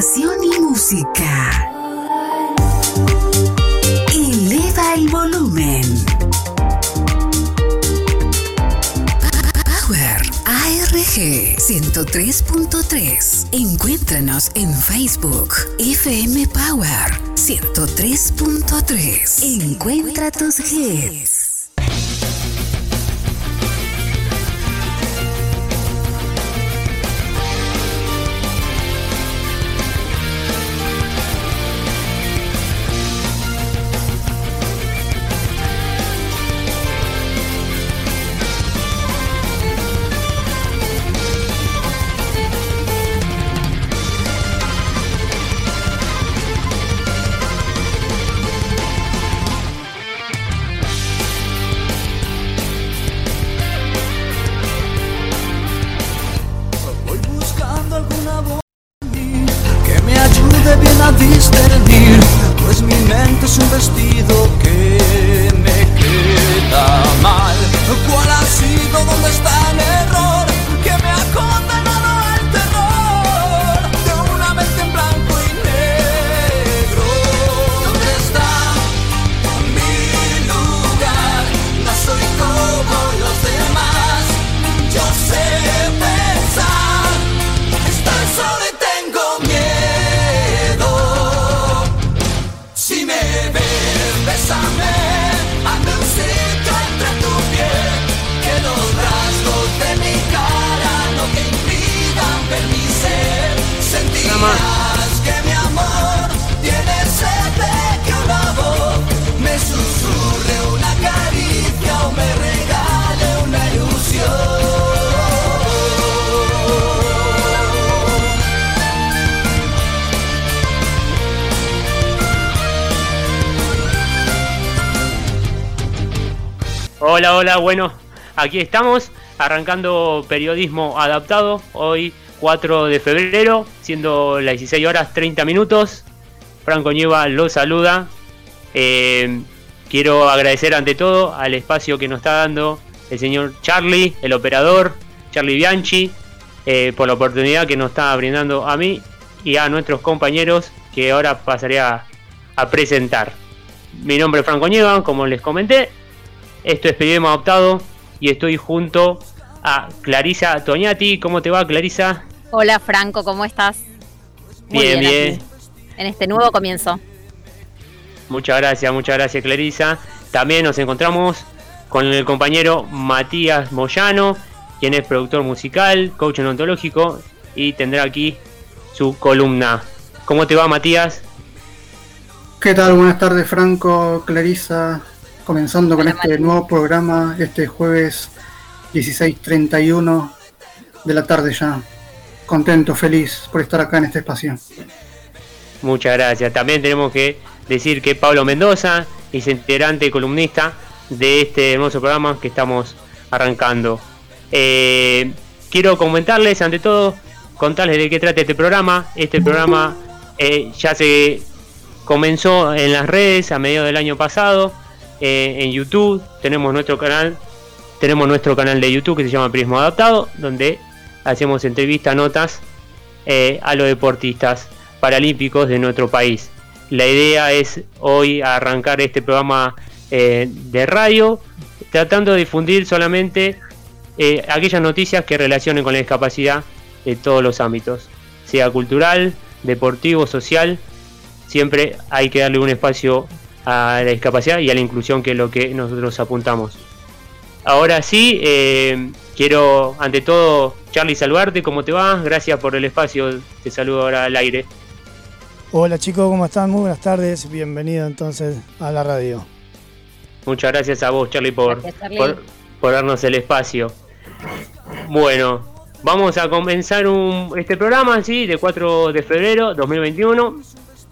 y música. Eleva el volumen. Power ARG 103.3. Encuéntranos en Facebook FM Power 103.3. Encuentra tus hits. Bueno, aquí estamos arrancando periodismo adaptado, hoy 4 de febrero, siendo las 16 horas 30 minutos. Franco Nieva lo saluda. Eh, quiero agradecer ante todo al espacio que nos está dando el señor Charlie, el operador, Charlie Bianchi, eh, por la oportunidad que nos está brindando a mí y a nuestros compañeros que ahora pasaré a, a presentar. Mi nombre es Franco Nieva, como les comenté, esto es Periodismo Adoptado y estoy junto a Clarisa Toñati. ¿Cómo te va, Clarisa? Hola, Franco, ¿cómo estás? bien, bien. En este nuevo comienzo. Muchas gracias, muchas gracias, Clarisa. También nos encontramos con el compañero Matías Moyano, quien es productor musical, coach odontológico y tendrá aquí su columna. ¿Cómo te va, Matías? ¿Qué tal? Buenas tardes, Franco, Clarisa, comenzando con este nuevo programa este jueves 16.31 de la tarde ya. Contento, feliz por estar acá en este espacio. Muchas gracias. También tenemos que decir que Pablo Mendoza es integrante y columnista de este hermoso programa que estamos arrancando. Eh, quiero comentarles, ante todo, contarles de qué trata este programa. Este programa eh, ya se comenzó en las redes a mediados del año pasado eh, en YouTube, tenemos nuestro canal, tenemos nuestro canal de YouTube que se llama Prismo Adaptado, donde hacemos entrevistas, notas eh, a los deportistas paralímpicos de nuestro país. La idea es hoy arrancar este programa eh, de radio, tratando de difundir solamente aquellas noticias que relacionen con la discapacidad de todos los ámbitos, sea cultural, deportivo, social, siempre hay que darle un espacio a la discapacidad y a la inclusión, que es lo que nosotros apuntamos. Ahora sí, eh, quiero ante todo, Charlie, saludarte, ¿cómo te va? Gracias por el espacio, te saludo ahora al aire. Hola chicos, ¿cómo están? Muy buenas tardes, bienvenido entonces a la radio. Muchas gracias a vos, Charlie, por, por, por, darnos el espacio. Bueno, vamos a comenzar un, este programa, ¿sí? De 4 de febrero 2021,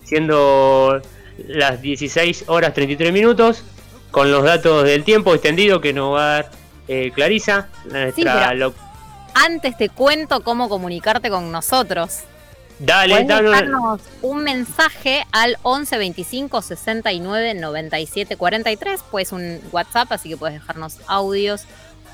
siendo las 16 horas 33 minutos, con los datos del tiempo extendido que nos va a dar eh, Clarisa. antes te cuento cómo comunicarte con nosotros. Dale, dale. un mensaje al 11 25 69 97 43, pues un WhatsApp, así que puedes dejarnos audios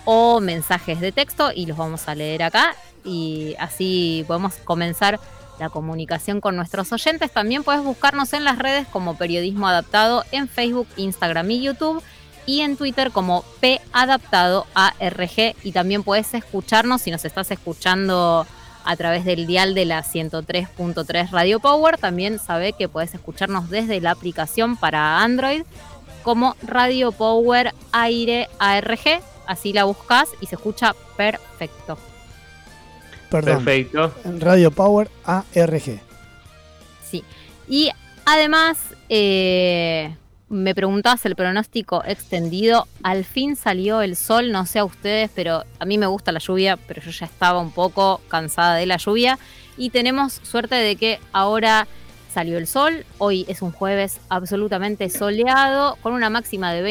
o mensajes de texto y los vamos a leer acá y así podemos comenzar la comunicación con nuestros oyentes. También puedes buscarnos en las redes como Periodismo Adaptado en Facebook, Instagram y YouTube y en Twitter como P Adaptado ARG y también puedes escucharnos si nos estás escuchando a través del dial de la 103.3 Radio Power. También sabe que puedes escucharnos desde la aplicación para Android como Radio Power Aire ARG. Así la buscas y se escucha perfecto. Perdón. Perfecto. Radio Power ARG. Sí. Y además, eh, me preguntabas el pronóstico extendido. Al fin salió el sol, no sé a ustedes, pero a mí me gusta la lluvia, pero yo ya estaba un poco cansada de la lluvia. Y tenemos suerte de que ahora salió el sol. Hoy es un jueves absolutamente soleado, con una máxima de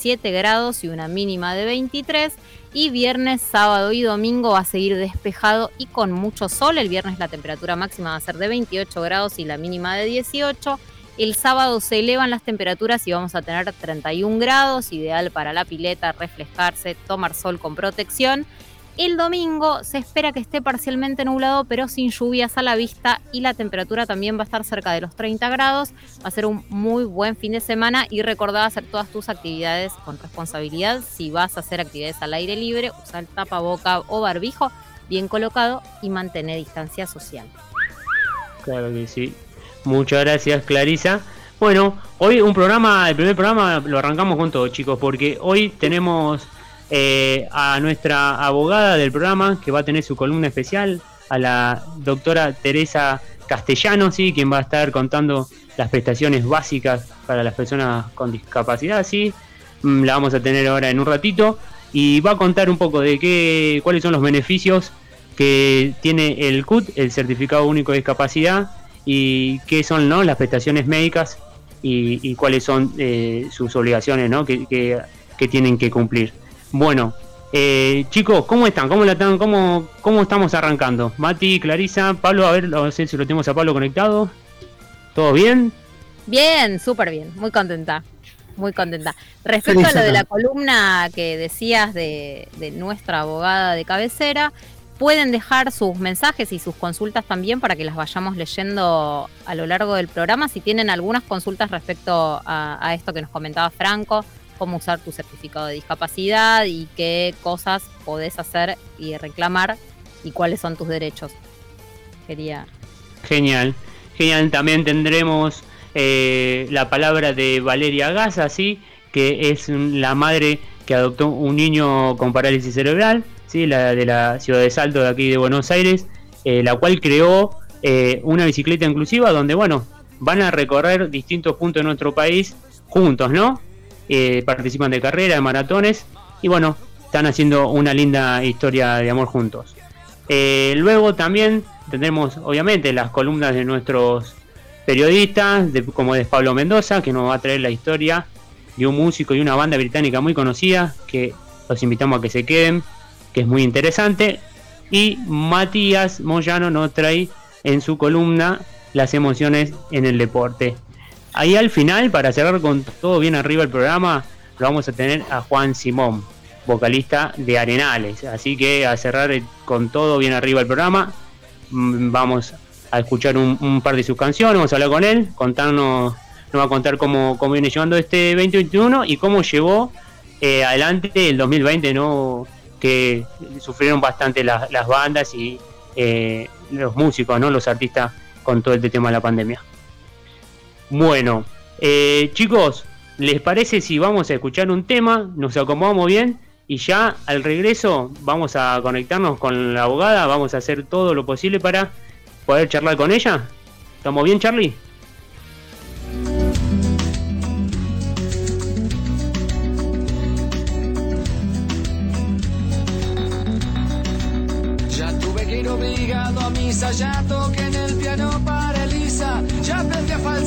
27 grados y una mínima de 23. Y viernes, sábado y domingo va a seguir despejado y con mucho sol. El viernes la temperatura máxima va a ser de 28 grados y la mínima de 18 el sábado se elevan las temperaturas y vamos a tener 31 grados, ideal para la pileta, reflejarse, tomar sol con protección. El domingo se espera que esté parcialmente nublado, pero sin lluvias a la vista y la temperatura también va a estar cerca de los 30 grados. Va a ser un muy buen fin de semana y recordá hacer todas tus actividades con responsabilidad. Si vas a hacer actividades al aire libre, usa el tapaboca o barbijo bien colocado y mantener distancia social. Claro que sí. Muchas gracias, Clarisa. Bueno, hoy un programa, el primer programa lo arrancamos con todo, chicos, porque hoy tenemos eh, a nuestra abogada del programa que va a tener su columna especial, a la doctora Teresa Castellano, sí, quien va a estar contando las prestaciones básicas para las personas con discapacidad, sí. Mm, la vamos a tener ahora en un ratito y va a contar un poco de qué, cuáles son los beneficios que tiene el CUT, el Certificado Único de Discapacidad, y qué son ¿no? las prestaciones médicas y, cuáles son eh, sus obligaciones ¿no? que, que, tienen que cumplir. Bueno, eh, chicos, ¿cómo están? ¿Cómo, la están? ¿Cómo, ¿Cómo estamos arrancando? Mati, Clarisa, Pablo, a ver, no sé si lo tenemos a Pablo conectado. ¿Todo bien? Bien, súper bien, muy contenta. Muy contenta. Respecto a lo de la columna que decías de, de nuestra abogada de cabecera, pueden dejar sus mensajes y sus consultas también para que las vayamos leyendo a lo largo del programa. Si tienen algunas consultas respecto a, esto que nos comentaba Franco, cómo usar tu certificado de discapacidad y qué cosas podés hacer y reclamar y cuáles son tus derechos. Quería. Genial, genial. También tendremos eh, la palabra de Valeria Gaza, ¿sí? que es la madre que adoptó un niño con parálisis cerebral ¿sí? la de la ciudad de Salto de aquí de Buenos Aires, eh, la cual creó eh, una bicicleta inclusiva donde, bueno, van a recorrer distintos puntos de nuestro país juntos, ¿no? Eh, participan de carreras, de maratones y, bueno, están haciendo una linda historia de amor juntos. luego también tendremos, obviamente, las columnas de nuestros periodistas, como de Pablo Mendoza, que nos va a traer la historia de un músico y una banda británica muy conocida, que los invitamos a que se queden que es muy interesante. Y Matías Moyano nos trae en su columna las emociones en el deporte. Ahí al final, para cerrar con todo bien arriba el programa, lo vamos a tener a Juan Simón, vocalista de Arenales. Así que a cerrar con todo bien arriba el programa, mm, vamos a escuchar un, par de sus canciones, vamos a hablar con él, contarnos, nos va a contar cómo, cómo viene llevando este 2021 y cómo llevó eh, adelante el 2020, ¿no? que sufrieron bastante las bandas y eh, los músicos, ¿no? los artistas con todo este tema de la pandemia. Bueno, eh, chicos, ¿les parece si vamos a escuchar un tema? Nos acomodamos bien y ya al regreso vamos a conectarnos con la abogada, vamos a hacer todo lo posible para poder charlar con ella. ¿Estamos bien, Charlie? ya toqué en el piano para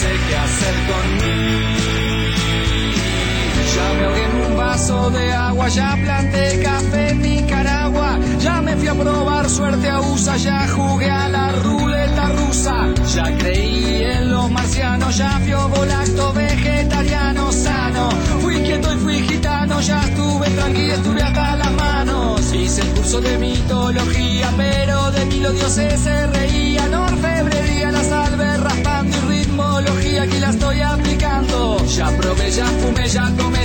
sé qué hacer conmigo. Ya me ahogué en un vaso de agua, ya planté café en Nicaragua, ya me fui a probar suerte a USA, ya jugué a la ruleta rusa, ya creí en los marcianos, ya fui volacto vegetariano sano, fui quieto y fui gitano, ya estuve tranquilo, estuve hasta las manos, hice el curso de mitología, pero de mí los dioses se reían, orfebrería, la salve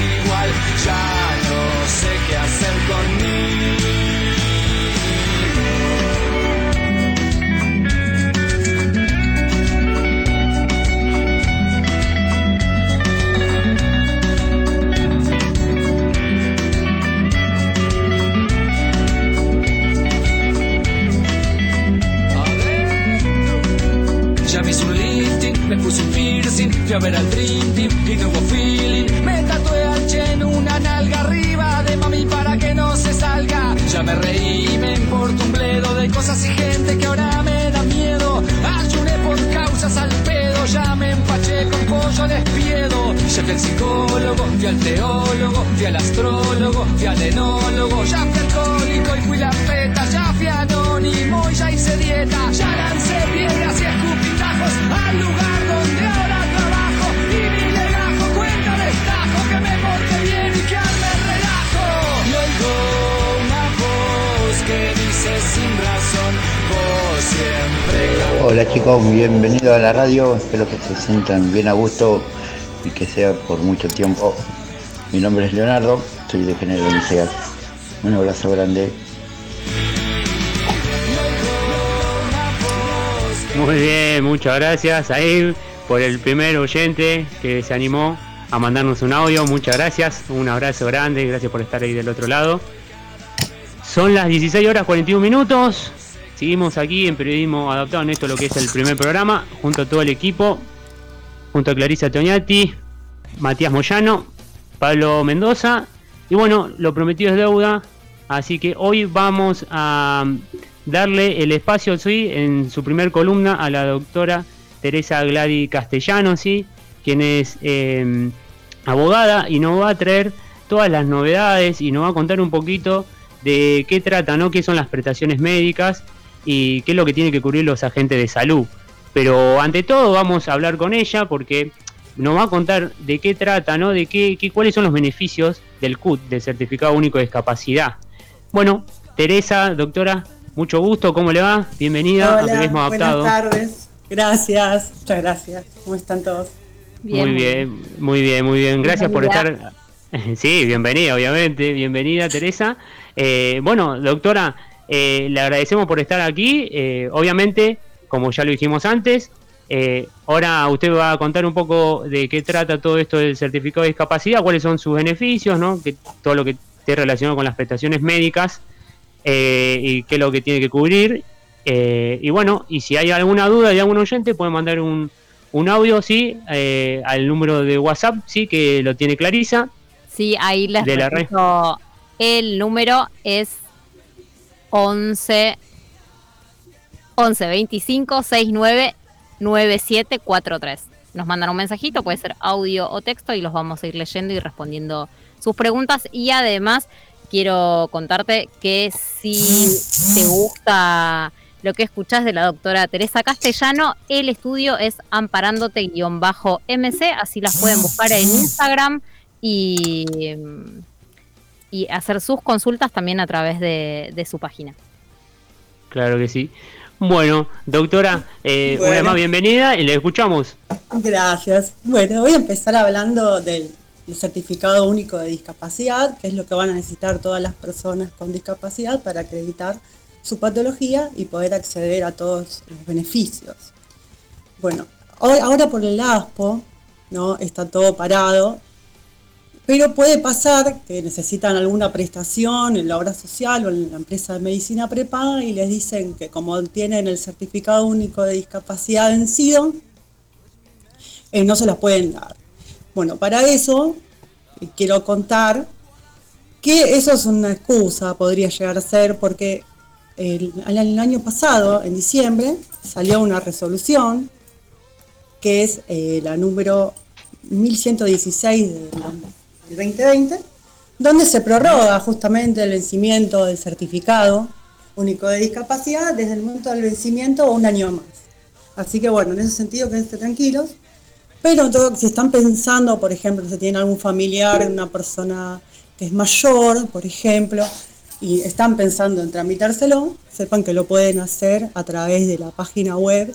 igual, ya no sé qué hacer conmigo. Ya hice un lifting, me puse un piercing, fui a ver al Dream y no hubo feeling. Ya me reí, me importa un bledo de cosas y gente que ahora me da miedo. Ayuné por causas al pedo, ya me empaché con pollo despiedo. Ya fui al psicólogo, fui al teólogo, fui al astrólogo, fui al enólogo. Ya fui alcohólico y fui la peta, ya fui anónimo y ya hice dieta. Ya lancé piedras y escupitajos al lugar Hola chicos, bienvenidos a la radio, espero que se sientan bien a gusto y que sea por mucho tiempo. Mi nombre es Leonardo, soy de General Inicial. Un abrazo grande. Muy bien, muchas gracias a por el primer oyente que se animó a mandarnos un audio. Muchas gracias, un abrazo grande, gracias por estar ahí del otro lado. Son las 16 horas 41 minutos. Seguimos aquí en Periodismo Adaptado en esto lo que es el primer programa, junto a todo el equipo, junto a Clarisa Toñati, Matías Moyano, Pablo Mendoza. Y bueno, lo prometido es deuda, así que hoy vamos a darle el espacio sí, en su primer columna a la doctora Teresa Gladi Castellano, quien es eh, abogada y nos va a traer todas las novedades y nos va a contar un poquito de qué trata, ¿no? qué son las prestaciones médicas y qué es lo que tienen que cubrir los agentes de salud. Pero ante todo vamos a hablar con ella porque nos va a contar de qué trata, ¿no? De qué, qué cuáles son los beneficios del CUT, del Certificado Único de Discapacidad. Bueno, Teresa, doctora, mucho gusto, ¿cómo le va? Bienvenida a Periodismo Adaptado. buenas tardes. Gracias, muchas gracias. ¿Cómo están todos? Muy bien, muy bien, muy bien. Gracias por estar. Sí, bienvenida, obviamente. Bienvenida, Teresa. Eh, bueno, doctora, eh, le agradecemos por estar aquí. Eh, obviamente, como ya lo dijimos antes, eh, ahora usted va a contar un poco de qué trata todo esto del certificado de discapacidad, cuáles son sus beneficios, ¿no? Que, todo lo que esté relacionado con las prestaciones médicas eh, y qué es lo que tiene que cubrir. Eh, y bueno, y si hay alguna duda de algún oyente, puede mandar un, un audio, sí, eh, al número de WhatsApp, sí, que lo tiene Clarisa. Sí, ahí les De la red. El número es 11 11 25 69 9743. Nos mandan un mensajito, puede ser audio o texto y los vamos a ir leyendo y respondiendo sus preguntas y además quiero contarte que si te gusta lo que escuchás de la doctora Teresa Castellano, el estudio es amparándote-mc, así las pueden buscar en Instagram y, y hacer sus consultas también a través de, su página. Claro que sí. Bueno, doctora, eh, una más bienvenida y le escuchamos. Gracias. Bueno, voy a empezar hablando del certificado único de discapacidad, que es lo que van a necesitar todas las personas con discapacidad para acreditar su patología y poder acceder a todos los beneficios. Bueno, ahora por el ASPO, ¿no? Está todo parado, pero puede pasar que necesitan alguna prestación en la obra social o en la empresa de medicina prepaga y les dicen que como tienen el certificado único de discapacidad vencido, eh, no se las pueden dar. Bueno, para eso eh, quiero contar que eso es una excusa, podría llegar a ser, porque el, año pasado, en diciembre, salió una resolución que es eh, la número 1116 del 2020, donde se prorroga justamente el vencimiento del certificado único de discapacidad desde el momento del vencimiento un año más. Así que bueno, en ese sentido quédense tranquilos. Pero si están pensando, por ejemplo, si tienen algún familiar, una persona que es mayor, por ejemplo, y están pensando en tramitárselo, sepan que lo pueden hacer a través de la página web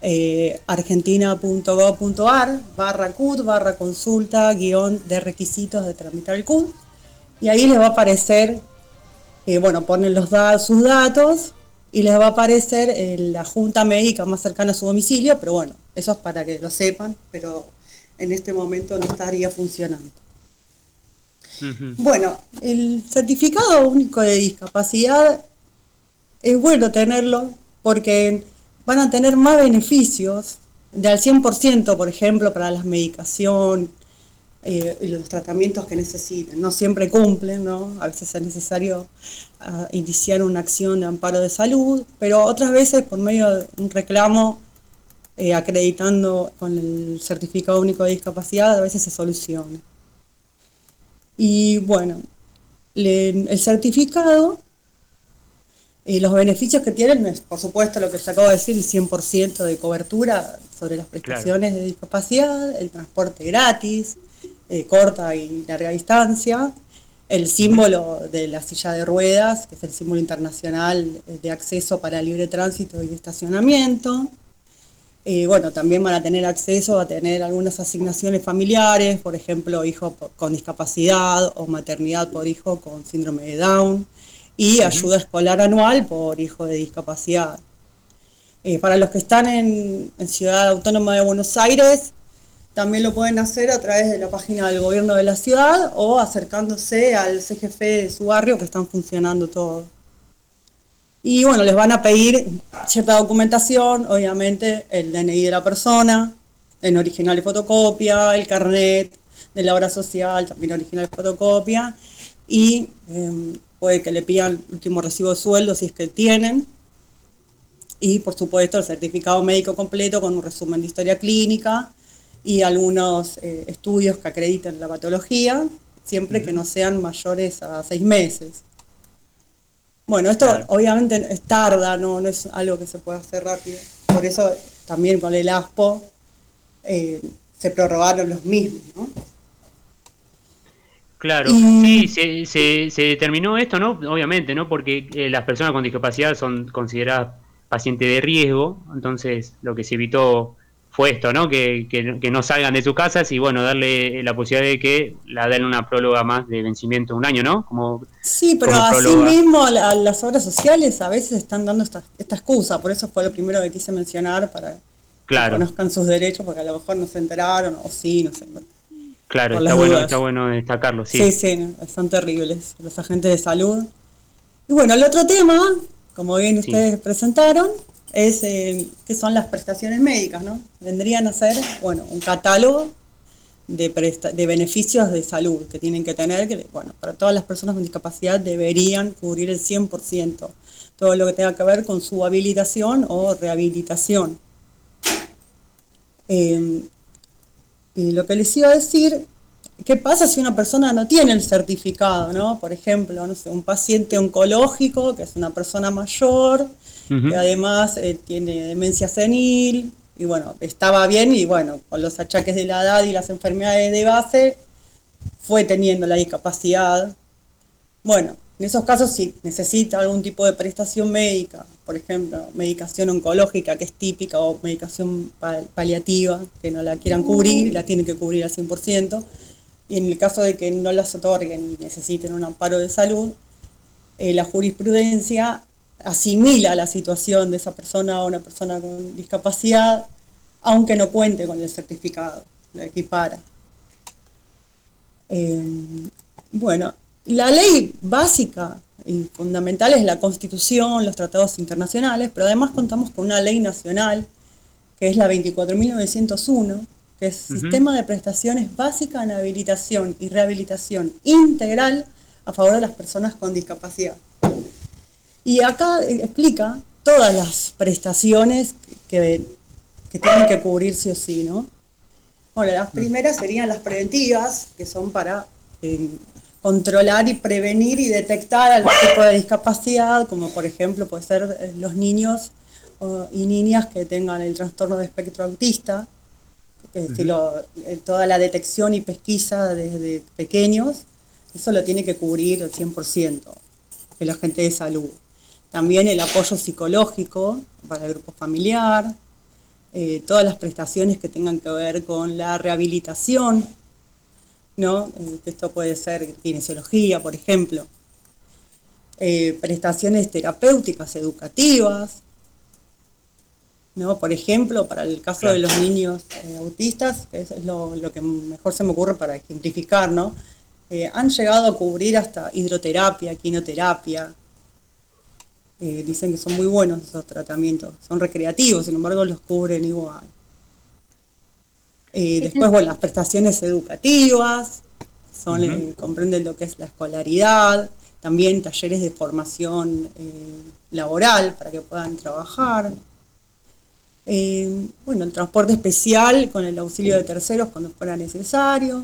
eh, argentina.gov.ar barra CUD barra consulta guion de requisitos de tramitar el CUD y ahí les va a aparecer, eh, bueno, ponen los sus datos y les va a aparecer eh, la junta médica más cercana a su domicilio, pero bueno, eso es para que lo sepan, pero en este momento no estaría funcionando. Bueno, el certificado único de discapacidad es bueno tenerlo porque van a tener más beneficios de al 100%, por ejemplo, para la medicación eh, y los tratamientos que necesiten. No siempre cumplen, ¿no? A veces es necesario ah, iniciar una acción de amparo de salud, pero otras veces por medio de un reclamo eh, acreditando con el certificado único de discapacidad, a veces se soluciona. Y bueno, el certificado y los beneficios que tienen es, por supuesto, lo que se acabo de decir, el 100% de cobertura sobre las prestaciones de discapacidad, el transporte gratis, eh, corta y larga distancia, el símbolo de la silla de ruedas, que es el símbolo internacional de acceso para libre tránsito y estacionamiento. Eh, bueno, también van a tener acceso a tener algunas asignaciones familiares, por ejemplo, hijo con discapacidad o maternidad por hijo con síndrome de Down y ayuda escolar anual por hijo de discapacidad. Eh, para los que están en, Ciudad Autónoma de Buenos Aires, también lo pueden hacer a través de la página del gobierno de la ciudad o acercándose al CGF de su barrio que están funcionando todos. Y bueno, les van a pedir cierta documentación, obviamente el DNI de la persona, en original de fotocopia, el carnet de la obra social, también original de fotocopia, y em, puede que le pidan el último recibo de sueldo si es que tienen, y por supuesto el certificado médico completo con un resumen de historia clínica y algunos eh, estudios que acrediten la patología, siempre que no sean mayores a seis meses. Bueno, esto obviamente es tarda, ¿no? no es algo que se pueda hacer rápido. Por eso también con el ASPO eh, se prorrogaron los mismos, ¿no? Claro, sí, se, se, determinó esto, ¿no? Obviamente, ¿no? Porque eh, las personas con discapacidad son consideradas pacientes de riesgo, entonces lo que se evitó fue esto, ¿no? Que, que, no salgan de sus casas y, bueno, darle la posibilidad de que la den una próloga más de vencimiento un año, ¿no? Como, sí, pero así mismo las obras sociales a veces están dando esta, esta excusa, por eso fue lo primero que quise mencionar para que conozcan sus derechos, porque a lo mejor no se enteraron, o sí, no sé. Claro, está bueno, está bueno destacarlo, sí. Sí, sí, son terribles los agentes de salud. Y bueno, el otro tema, como bien ustedes presentaron, es eh, que son las prestaciones médicas, ¿no? Vendrían a ser, bueno, un catálogo de, de beneficios de salud que tienen que tener, que, bueno, para todas las personas con discapacidad deberían cubrir el 100%, todo lo que tenga que ver con su habilitación o rehabilitación. Eh, y lo que les iba a decir, ¿qué pasa si una persona no tiene el certificado, ¿no? Por ejemplo, no sé, un paciente oncológico, que es una persona mayor, que además eh, tiene demencia senil, y bueno, estaba bien, y bueno, con los achaques de la edad y las enfermedades de base, fue teniendo la discapacidad. Bueno, en esos casos si necesita algún tipo de prestación médica, por ejemplo, medicación oncológica que es típica o medicación paliativa que no la quieran cubrir, la tienen que cubrir al 100%. Y en el caso de que no las otorguen y necesiten un amparo de salud, eh, la jurisprudencia asimila la situación de esa persona o una persona con discapacidad, aunque no cuente con el certificado, lo equipara. Eh, bueno, la ley básica y fundamental es la Constitución, los tratados internacionales, pero además contamos con una ley nacional, que es la 24.901, que es Sistema de Prestaciones Básicas en Habilitación y Rehabilitación Integral a favor de las personas con discapacidad. Y acá explica todas las prestaciones que, tienen que cubrir sí o sí, ¿no? Bueno, las primeras serían las preventivas, que son para eh, controlar y prevenir y detectar algún tipo de discapacidad, como por ejemplo puede ser eh, los niños y niñas que tengan el trastorno de espectro autista, eh, toda la detección y pesquisa desde pequeños, eso lo tiene que cubrir el 100% el agente de salud. También el apoyo psicológico para el grupo familiar, eh, todas las prestaciones que tengan que ver con la rehabilitación, ¿no? Eh, esto puede ser kinesiología, por ejemplo. prestaciones terapéuticas educativas, ¿no? Por ejemplo, para el caso de los niños eh, autistas, que es lo, que mejor se me ocurre para ejemplificar, ¿no? Eh, han llegado a cubrir hasta hidroterapia, quinoterapia. Eh, dicen que son muy buenos esos tratamientos, son recreativos, sin embargo los cubren igual. Después, bueno, las prestaciones educativas, son, comprenden lo que es la escolaridad, también talleres de formación laboral para que puedan trabajar. Eh, bueno, el transporte especial con el auxilio de terceros cuando fuera necesario.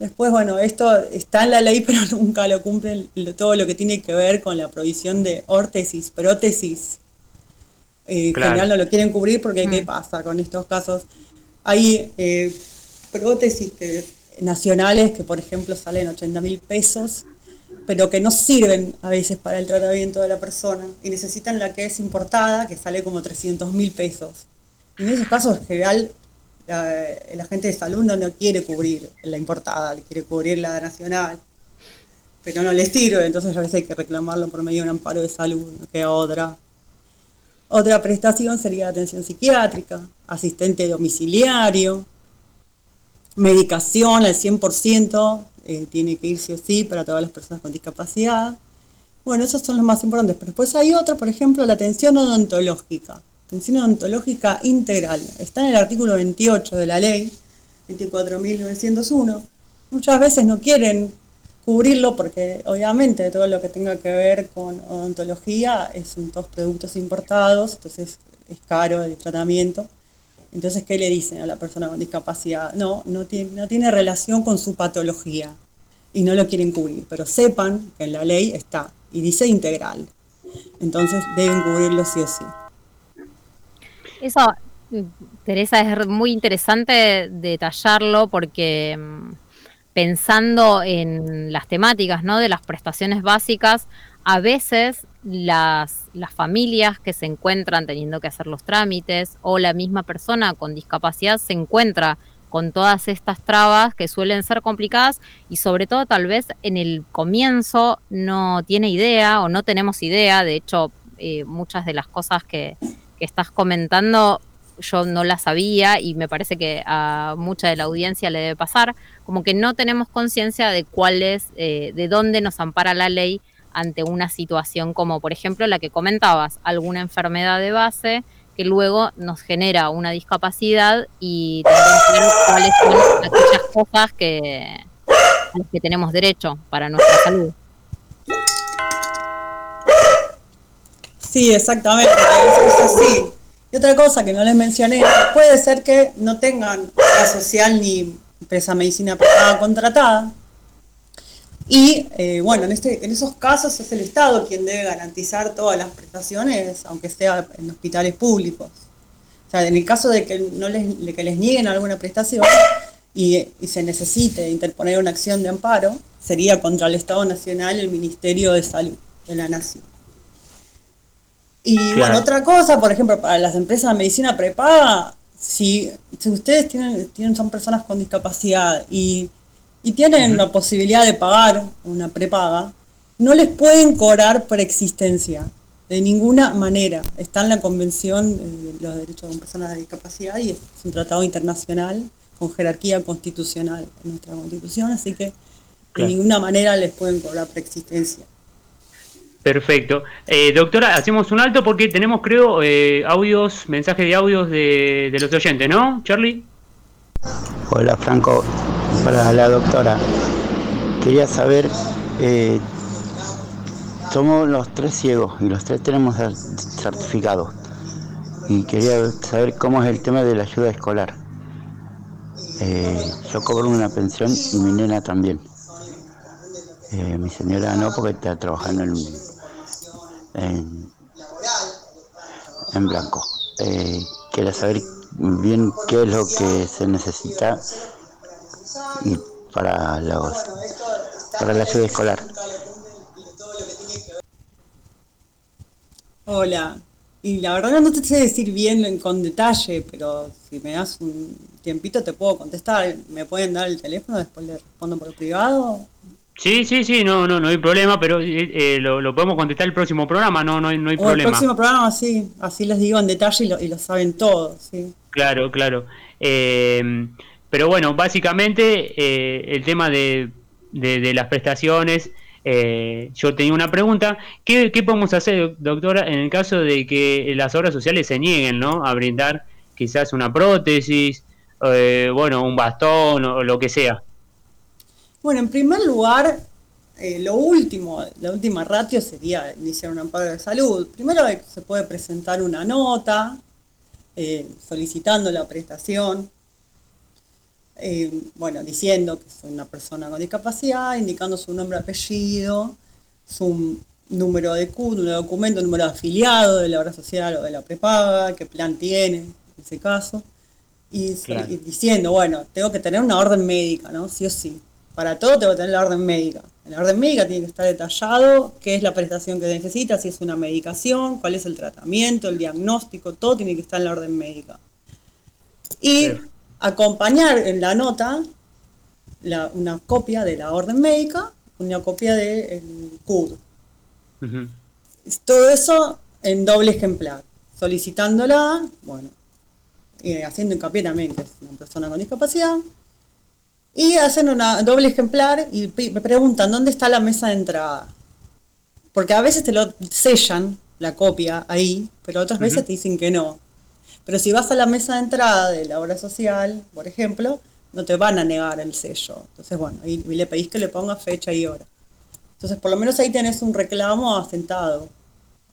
Después, bueno, esto está en la ley, pero nunca lo cumplen todo lo que tiene que ver con la provisión de órtesis, prótesis. Eh, en general no lo quieren cubrir porque ¿qué mm. pasa con estos casos? Hay eh, prótesis nacionales que, por ejemplo, salen 80 mil pesos pero que no sirven a veces para el tratamiento de la persona y necesitan la que es importada, que sale como 300 mil pesos. En esos casos, en general, la, gente de salud no, no quiere cubrir la importada, quiere cubrir la nacional, pero no les sirve, entonces a veces hay que reclamarlo por medio de un amparo de salud, que otra. Otra prestación sería atención psiquiátrica, asistente domiciliario, medicación al 100%, eh, tiene que ir sí o sí para todas las personas con discapacidad. Bueno, esos son los más importantes. Pero después hay otro, por ejemplo, la atención odontológica. Atención odontológica integral. Está en el artículo 28 de la ley 24.901. Muchas veces no quieren cubrirlo porque obviamente todo lo que tenga que ver con odontología son todos productos importados, entonces es caro el tratamiento. Entonces, ¿qué le dicen a la persona con discapacidad? No, no tiene, no tiene relación con su patología y no lo quieren cubrir, pero sepan que en la ley está y dice integral. Entonces deben cubrirlo sí o sí. Eso, Teresa, es muy interesante detallarlo porque mm, pensando en las temáticas ¿no? de las prestaciones básicas, a veces las, las familias que se encuentran teniendo que hacer los trámites o la misma persona con discapacidad se encuentra con todas estas trabas que suelen ser complicadas y sobre todo tal vez en el comienzo no tiene idea o no tenemos idea, de hecho eh, muchas de las cosas que, estás comentando yo no las sabía y me parece que a mucha de la audiencia le debe pasar, como que no tenemos conciencia de cuál es, eh, de dónde nos ampara la ley ante una situación como, por ejemplo, la que comentabas, alguna enfermedad de base que luego nos genera una discapacidad y también cuáles son aquellas cosas que, a las que tenemos derecho para nuestra salud. Sí, exactamente, es así. Y otra cosa que no les mencioné, puede ser que no tengan la social ni empresa medicina privada contratada, y eh, bueno, en, este, en esos casos es el Estado quien debe garantizar todas las prestaciones, aunque sea en hospitales públicos. O sea, en el caso de que, no les, que les nieguen alguna prestación y, se necesite interponer una acción de amparo, sería contra el Estado Nacional el Ministerio de Salud de la Nación. Y bueno, otra cosa, por ejemplo, para las empresas de medicina prepaga, si, si ustedes tienen, tienen, son personas con discapacidad y, y tienen la posibilidad de pagar una prepaga, no les pueden cobrar por existencia, de ninguna manera. Está en la Convención de los Derechos de Personas de Discapacidad y es un tratado internacional con jerarquía constitucional en nuestra constitución, así que de ninguna manera les pueden cobrar por existencia. Perfecto. Eh, doctora, hacemos un alto porque tenemos, creo, eh, audios, mensajes de audios de, los oyentes, ¿no, Charlie? Hola, Franco. Para la doctora. Quería saber, eh, somos los tres ciegos y los tres tenemos certificados. Y quería saber cómo es el tema de la ayuda escolar. yo cobro una pensión y mi nena también. mi señora no, porque está trabajando en, en, en blanco. Eh, quiero saber bien qué es lo que se necesita para los para la ciudad escolar. Hola, y la verdad no te sé decir bien con detalle, pero si me das un tiempito te puedo contestar. ¿Me pueden dar el teléfono? Después le respondo por privado. Sí, sí, sí, no, no, no hay problema, pero eh, eh, lo, podemos contestar el próximo programa, no, no, hay, no hay problema. El próximo programa, sí, así les digo en detalle y lo, y lo saben todos, sí. Claro, claro. Eh, pero bueno, básicamente el tema de, de, las prestaciones, yo tenía una pregunta, ¿Qué, ¿qué, podemos hacer, doctora, en el caso de que las obras sociales se nieguen, ¿no? A brindar quizás una prótesis, bueno, un bastón o lo que sea. Bueno, en primer lugar, eh, lo último, la última ratio sería iniciar un amparo de salud. Primero se puede presentar una nota eh, solicitando la prestación, eh, bueno, diciendo que soy una persona con discapacidad, indicando su nombre, apellido, su número de CUD, número de documento, número de afiliado de la obra social o de la prepaga, qué plan tiene en ese caso, y, y diciendo, bueno, tengo que tener una orden médica, ¿no? Sí o sí para todo tengo que tener la orden médica. En la orden médica tiene que estar detallado qué es la prestación que necesita, si es una medicación, cuál es el tratamiento, el diagnóstico, todo tiene que estar en la orden médica. Y acompañar en la nota una copia de la orden médica, una copia del CUD. Todo eso en doble ejemplar, solicitándola, bueno, haciendo hincapié también que es una persona con discapacidad, y hacen una doble ejemplar y me preguntan dónde está la mesa de entrada. Porque a veces te lo sellan la copia ahí, pero otras veces te dicen que no. Pero si vas a la mesa de entrada de la obra social, por ejemplo, no te van a negar el sello. Entonces, bueno, ahí le pedís que le ponga fecha y hora. Entonces, por lo menos ahí tenés un reclamo asentado.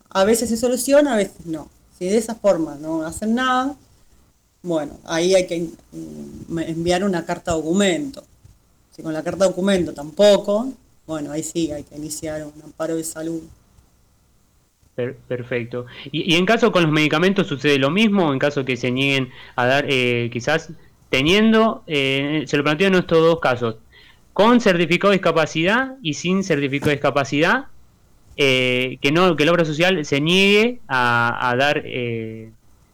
A veces se soluciona, a veces no. Si de esa forma no hacen nada, bueno, ahí hay que mm, enviar una carta documento. Si con la carta documento tampoco, bueno, ahí sí hay que iniciar un amparo de salud. Perfecto. ¿Y, en caso con los medicamentos sucede lo mismo? En caso que se nieguen a dar, eh, quizás teniendo, eh, se lo planteo en estos dos casos, con certificado de discapacidad y sin certificado de discapacidad, eh, que no que la obra social se niegue a, a dar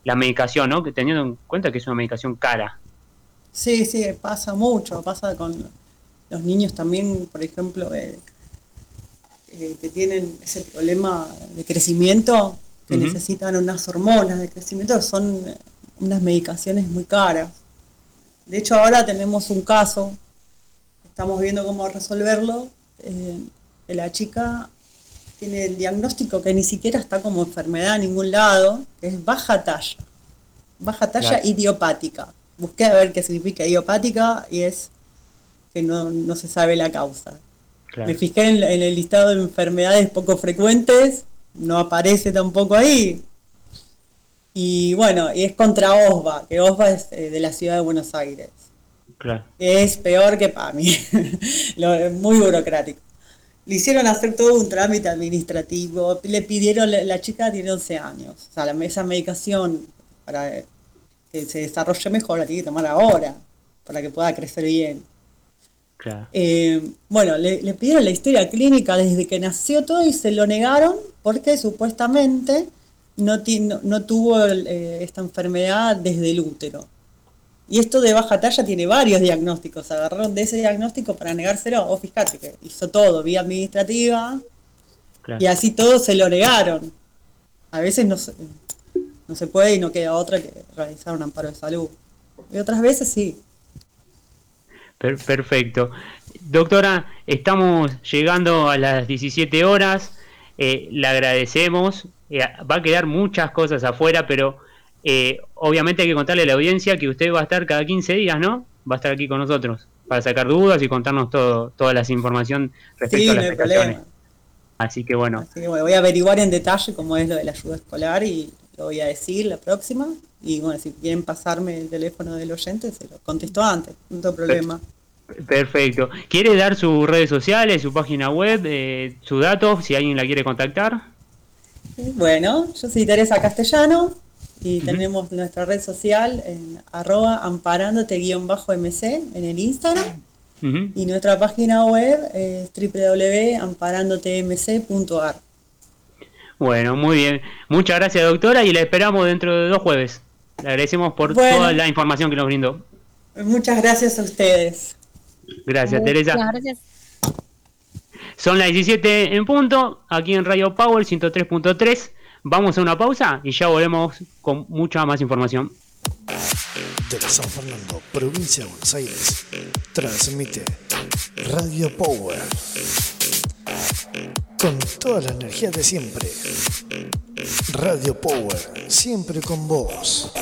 la medicación, ¿no? Que teniendo en cuenta que es una medicación cara. Sí, sí, pasa mucho, pasa con los niños también, por ejemplo, eh, eh, que tienen ese problema de crecimiento, que necesitan unas hormonas de crecimiento, son unas medicaciones muy caras. De hecho, ahora tenemos un caso, estamos viendo cómo resolverlo, eh, la chica tiene el diagnóstico que ni siquiera está como enfermedad en ningún lado, que es baja talla. Baja talla idiopática. Busqué a ver qué significa idiopática y es que no, se sabe la causa. Me fijé en, el listado de enfermedades poco frecuentes, no aparece tampoco ahí. Y bueno, y es contra OSBA, que OSBA es eh, de la ciudad de Buenos Aires. Claro. Es peor que PAMI, es muy burocrático le hicieron hacer todo un trámite administrativo, le pidieron, la, chica tiene 11 años, o sea, esa medicación para que se desarrolle mejor la tiene que tomar ahora, para que pueda crecer bien. Eh, bueno, le, pidieron la historia clínica desde que nació todo y se lo negaron porque supuestamente no, no, tuvo eh, esta enfermedad desde el útero. Y esto de baja talla tiene varios diagnósticos. Agarraron de ese diagnóstico para negárselo. O fíjate que hizo todo vía administrativa. Y así todos se lo negaron. A veces no se, no se puede y no queda otra que realizar un amparo de salud. Y otras veces sí. Perfecto. Doctora, estamos llegando a las 17 horas. Eh, le agradecemos. Eh, va a quedar muchas cosas afuera, pero eh, obviamente hay que contarle a la audiencia que usted va a estar cada 15 días, ¿no? Va a estar aquí con nosotros para sacar dudas y contarnos todo, toda la información respecto a las prestaciones. Así que bueno. Voy a averiguar en detalle cómo es lo de la ayuda escolar y lo voy a decir la próxima. Y bueno, si quieren pasarme el teléfono del oyente, se lo contesto antes, no tengo problema. Perfecto. ¿Quiere dar sus redes sociales, su página web, eh, su dato, si alguien la quiere contactar? Bueno, yo soy Teresa Castellano, y tenemos nuestra red social en arroba amparándote-mc en el Instagram. Y nuestra página web es www.amparandotemc.ar. Bueno, muy bien. Muchas gracias, doctora, y la esperamos dentro de dos jueves. Le agradecemos por toda la información que nos brindó. Muchas gracias a ustedes. Gracias, Teresa. Gracias. Son las 17 en punto, aquí en Radio Power 103.3. Vamos a una pausa y ya volvemos con mucha más información. De San Fernando, provincia de Buenos Aires, transmite Radio Power. Con toda la energía de siempre. Radio Power, siempre con vos.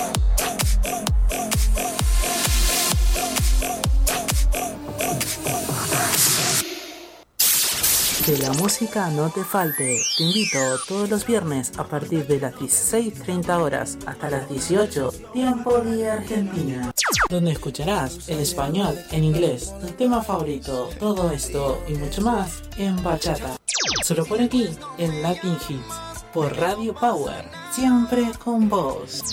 Que la música no te falte. Te invito todos los viernes a partir de las 16.30 horas hasta las 18, tiempo de Argentina. Donde escucharás en español, en inglés, tu tema favorito, todo esto y mucho más en bachata. Solo por aquí, en Latin Hits, por Radio Power, siempre con vos.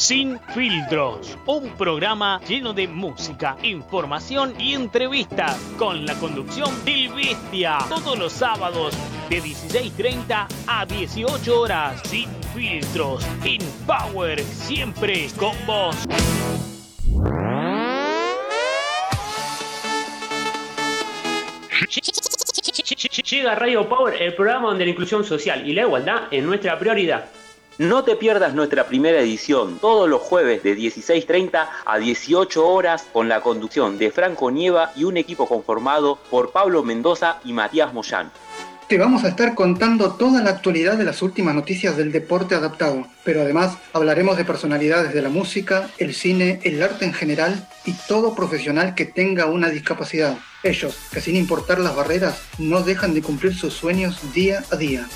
Sin Filtros, un programa lleno de música, información y entrevistas con la conducción del Bestia todos los sábados de 16.30 a 18 horas. Sin Filtros, in Power, siempre con vos. Llega Radio Power, el programa donde la inclusión social y la igualdad es nuestra prioridad. No te pierdas nuestra primera edición, todos los jueves de 16.30 a 18 horas, con la conducción de Franco Nieva y un equipo conformado por Pablo Mendoza y Matías Moyán. Te vamos a estar contando toda la actualidad de las últimas noticias del deporte adaptado, pero además hablaremos de personalidades de la música, el cine, el arte en general y todo profesional que tenga una discapacidad. Ellos, que sin importar las barreras, no dejan de cumplir sus sueños día a día.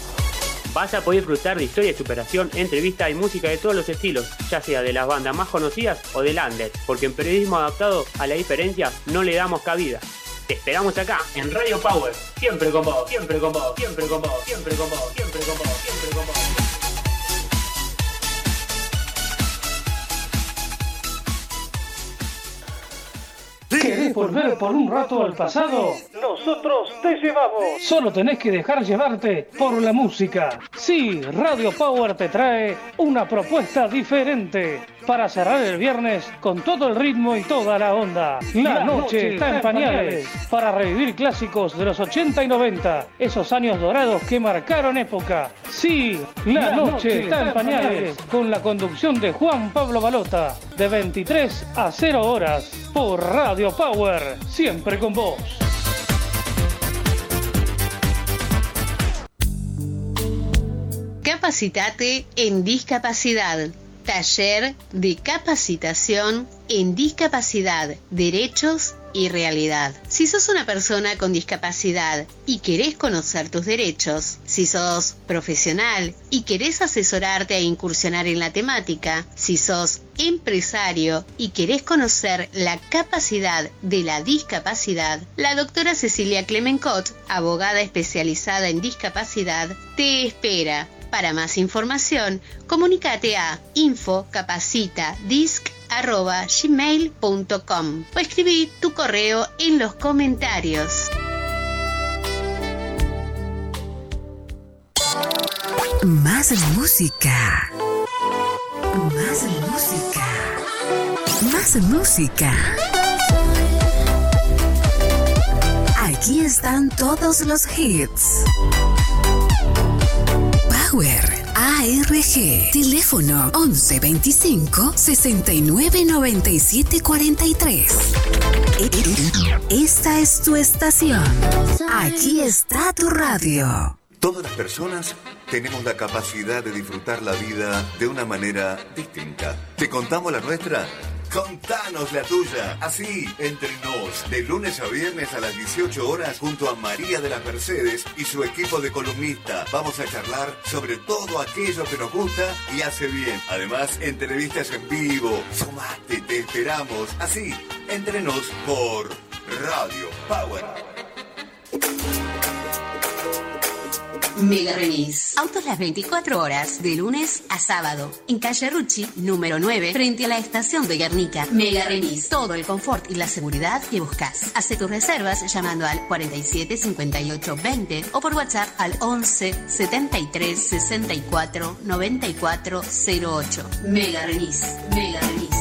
Vas a poder disfrutar de historia superación, entrevistas y música de todos los estilos, ya sea de las bandas más conocidas o de under, porque en periodismo adaptado a la diferencia no le damos cabida. Te esperamos acá, en Radio Power, siempre con vos, siempre con vos, siempre con vos, siempre con vos, siempre con vos, siempre con vos. ¿Querés volver por un rato al pasado? Nosotros te llevamos. Solo tenés que dejar llevarte por la música. Sí, Radio Power te trae una propuesta diferente para cerrar el viernes con todo el ritmo y toda la onda. La, noche, está en pañales para revivir clásicos de los 80 y 90, esos años dorados que marcaron época. Sí, la, noche, está en pañales con la conducción de Juan Pablo Balota de 23 a 0 horas por Radio Power, siempre con vos. Capacitate en discapacidad Taller de capacitación en discapacidad, derechos y realidad. Si sos una persona con discapacidad y querés conocer tus derechos, si sos profesional y querés asesorarte e incursionar en la temática, si sos empresario y querés conocer la capacidad de la discapacidad, la doctora Cecilia Clemencott, abogada especializada en discapacidad, te espera para más información, comunícate a infocapacitadisc arroba gmail.com o escribí tu correo en los comentarios. Más música. Más música. Más música. Aquí están todos los hits. ARG. Teléfono 1125 69 97 43. Esta es tu estación. Aquí está tu radio. Todas las personas tenemos la capacidad de disfrutar la vida de una manera distinta. ¿Te contamos la nuestra? Contanos la tuya. Así, entre nos, de lunes a viernes a las 18 horas, junto a María de las Mercedes y su equipo de columnistas, vamos a charlar sobre todo aquello que nos gusta y hace bien. Además, entrevistas en vivo. Sumate, te esperamos. Así, entre nos por Radio Power. Mega Remis. Autos las 24 horas, de lunes a sábado. En calle Rucci, número 9, frente a la estación de Guernica. Mega Remis. Todo el confort y la seguridad que buscas. Hace tus reservas llamando al 47 58 20 o por WhatsApp al 11 73 64 94 08. Mega Remis. Mega Remis.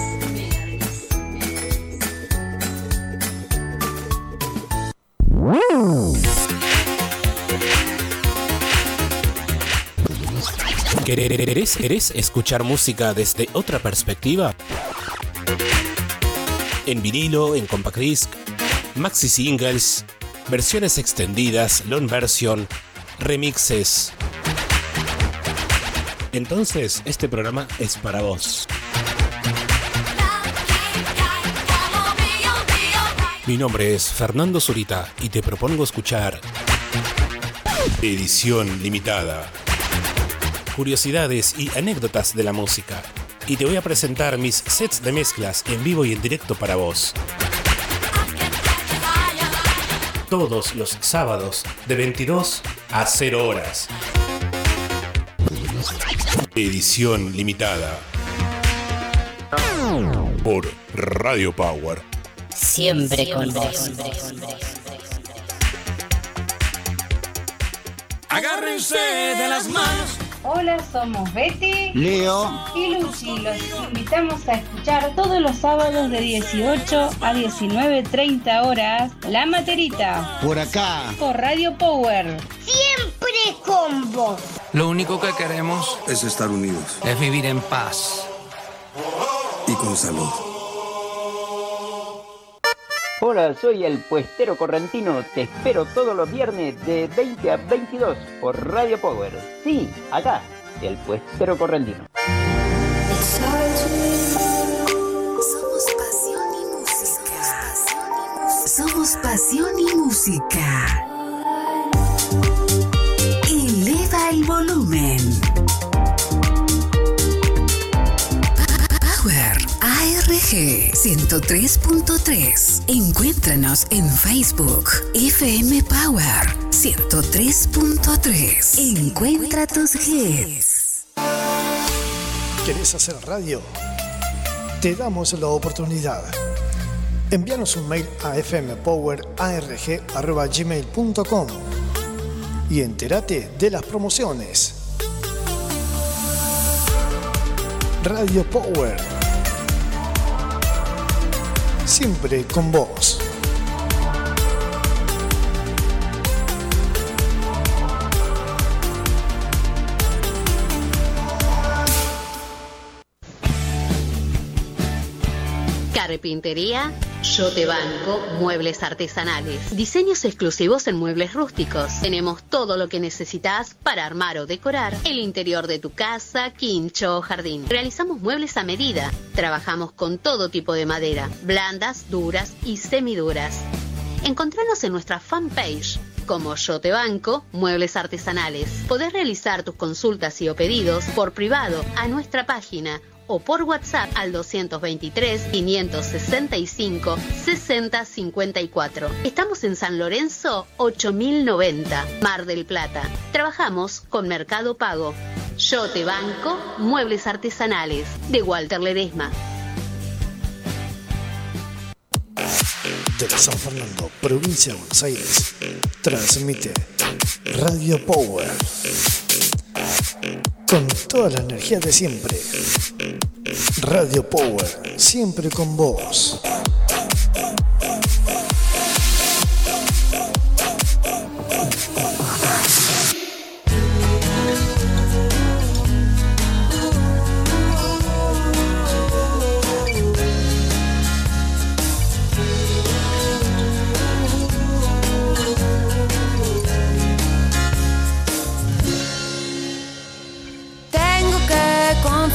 ¿Querés, ¿Querés escuchar música desde otra perspectiva? En vinilo, en compact disc, maxi singles, versiones extendidas, long version, remixes. Entonces, este programa es para vos. Mi nombre es Fernando Zurita y te propongo escuchar Edición Limitada curiosidades y anécdotas de la música. Y te voy a presentar mis sets de mezclas en vivo y en directo para vos. Todos los sábados de 22 a 0 horas. Edición limitada. Por Radio Power. Siempre con vos. Agárrense de las manos. Hola, somos Betty, Leo y Luchi. Los invitamos a escuchar todos los sábados de 18 a 19.30 horas La Materita. Por acá. Por Radio Power. Siempre con vos. Lo único que queremos es estar unidos. Es vivir en paz. Y con salud. Hola, soy el puestero correntino. Te espero todos los viernes de 20 a 22 por Radio Power. Sí, acá, el puestero correntino. Somos pasión y música. Somos pasión y música. Eleva el volumen. ARG 103.3. Encuéntranos en Facebook FM Power 103.3. Encuentra tus hits. ¿Querés hacer radio? Te damos la oportunidad. Envíanos un mail a fmpowerarg.gmail.com y entérate de las promociones. Radio Power. Siempre con vos. Carpintería, yo te banco, muebles artesanales, diseños exclusivos en muebles rústicos. Tenemos todo lo que necesitas para armar o decorar el interior de tu casa, quincho o jardín. Realizamos muebles a medida. Trabajamos con todo tipo de madera, blandas, duras y semiduras. Encontranos en nuestra fanpage como Yo Te Banco, Muebles Artesanales. Podés realizar tus consultas y o pedidos por privado a nuestra página o por WhatsApp al 223-565-6054. Estamos en San Lorenzo 8090, Mar del Plata. Trabajamos con Mercado Pago. Yo te banco, muebles artesanales, de Walter Ledesma. Desde San Fernando, provincia de Buenos Aires, transmite Radio Power con toda la energía de siempre. Radio Power, siempre con vos.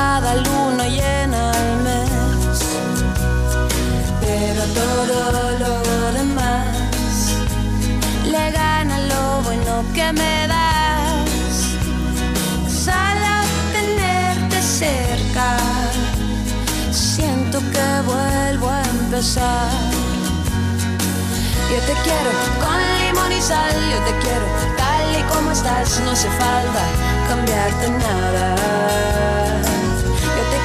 cada luna llena al mes. Pero todo lo demás le gana lo bueno que me das. Solo tenerte cerca, siento que vuelvo a empezar. Yo te quiero con limón y sal, yo te quiero tal y como estás, no hace falta cambiarte nada.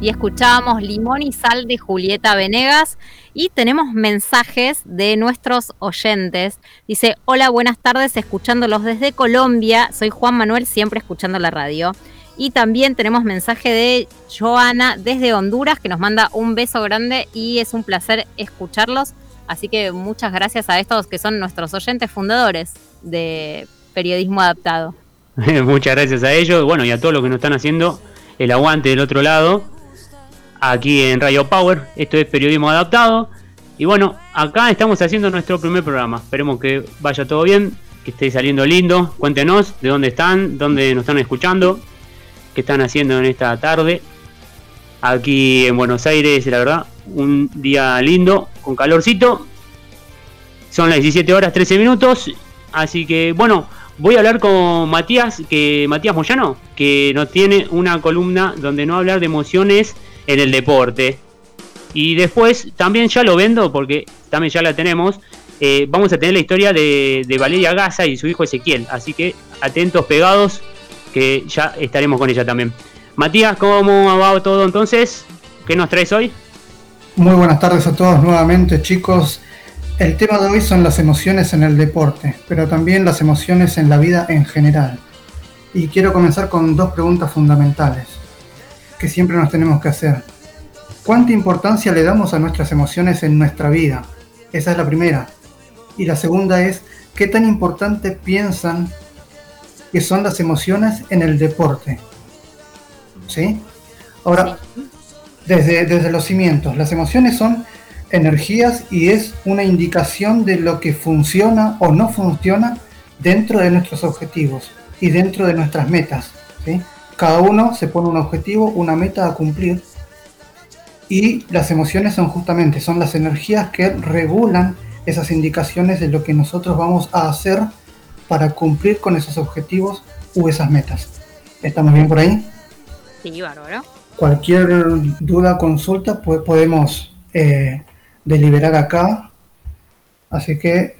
Y escuchábamos Limón y Sal de Julieta Venegas y tenemos mensajes de nuestros oyentes. Dice, hola, buenas tardes, escuchándolos desde Colombia. Soy Juan Manuel, siempre escuchando la radio. Y también tenemos mensaje de Joana desde Honduras que nos manda un beso grande y es un placer escucharlos. Así que muchas gracias a estos que son nuestros oyentes fundadores de Periodismo Adaptado. Muchas gracias a ellos, bueno, y a todos los que nos están haciendo el aguante del otro lado, aquí en Radio Power. Esto es Periodismo Adaptado. Y bueno, acá estamos haciendo nuestro primer programa. Esperemos que vaya todo bien, que esté saliendo lindo. Cuéntenos de dónde están, dónde nos están escuchando, qué están haciendo en esta tarde. Aquí en Buenos Aires, la verdad, un día lindo, con calorcito. Son las 17 horas 13 minutos. Así que bueno, voy a hablar con Matías, que Matías Moyano, que nos tiene una columna donde no hablar de emociones en el deporte. Y después también ya lo vendo, porque también ya la tenemos. eh, vamos a tener la historia de, de Valeria Gaza y su hijo Ezequiel. Así que atentos, pegados, que ya estaremos con ella también. Matías, ¿cómo va todo entonces? ¿Qué nos traes hoy? Muy buenas tardes a todos nuevamente, chicos. El tema de hoy son las emociones en el deporte, pero también las emociones en la vida en general. Y quiero comenzar con dos preguntas fundamentales que siempre nos tenemos que hacer. ¿Cuánta importancia le damos a nuestras emociones en nuestra vida? Esa es la primera. Y la segunda es, ¿qué tan importante piensan que son las emociones en el deporte? ¿Sí? Ahora, desde, desde los cimientos, las emociones son energías y es una indicación de lo que funciona o no funciona dentro de nuestros objetivos y dentro de nuestras metas. ¿sí? Cada uno se pone un objetivo, una meta a cumplir y las emociones son justamente, son las energías que regulan esas indicaciones de lo que nosotros vamos a hacer para cumplir con esos objetivos u esas metas. ¿Estamos bien por ahí? Sí, bárbaro. Cualquier duda, consulta, pues podemos eh, deliberar acá. Así que,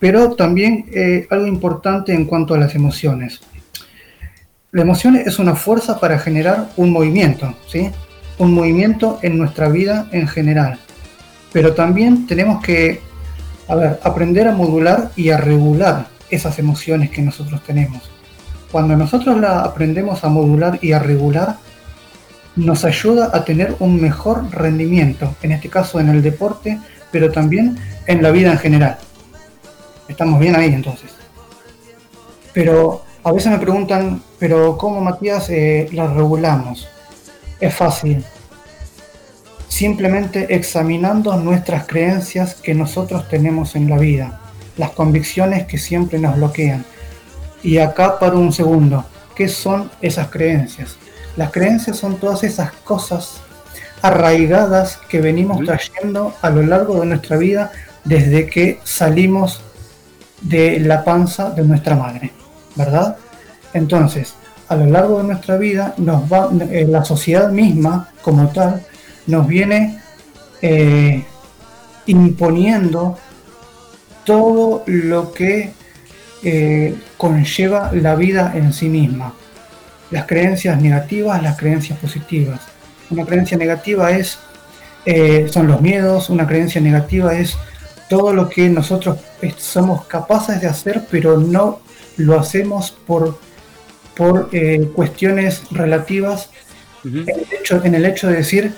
pero también eh, algo importante en cuanto a las emociones. La emoción es una fuerza para generar un movimiento, ¿sí? Un movimiento en nuestra vida en general. Pero también tenemos que, a ver, aprender a modular y a regular esas emociones que nosotros tenemos. Cuando nosotros la aprendemos a modular y a regular, nos ayuda a tener un mejor rendimiento, en este caso en el deporte, pero también en la vida en general. Estamos bien ahí entonces. Pero a veces me preguntan, pero ¿cómo Matías eh, la regulamos? Es fácil. Simplemente examinando nuestras creencias que nosotros tenemos en la vida, las convicciones que siempre nos bloquean. Y acá para un segundo, ¿qué son esas creencias? Las creencias son todas esas cosas arraigadas que venimos trayendo a lo largo de nuestra vida desde que salimos de la panza de nuestra madre, ¿verdad? Entonces, a lo largo de nuestra vida, nos va, eh, la sociedad misma, como tal, nos viene eh, imponiendo todo lo que eh, conlleva la vida en sí misma las creencias negativas, las creencias positivas. Una creencia negativa es, son los miedos, una creencia negativa es todo lo que nosotros somos capaces de hacer, pero no lo hacemos por, por eh, cuestiones relativas en, el hecho, en, el hecho, de decir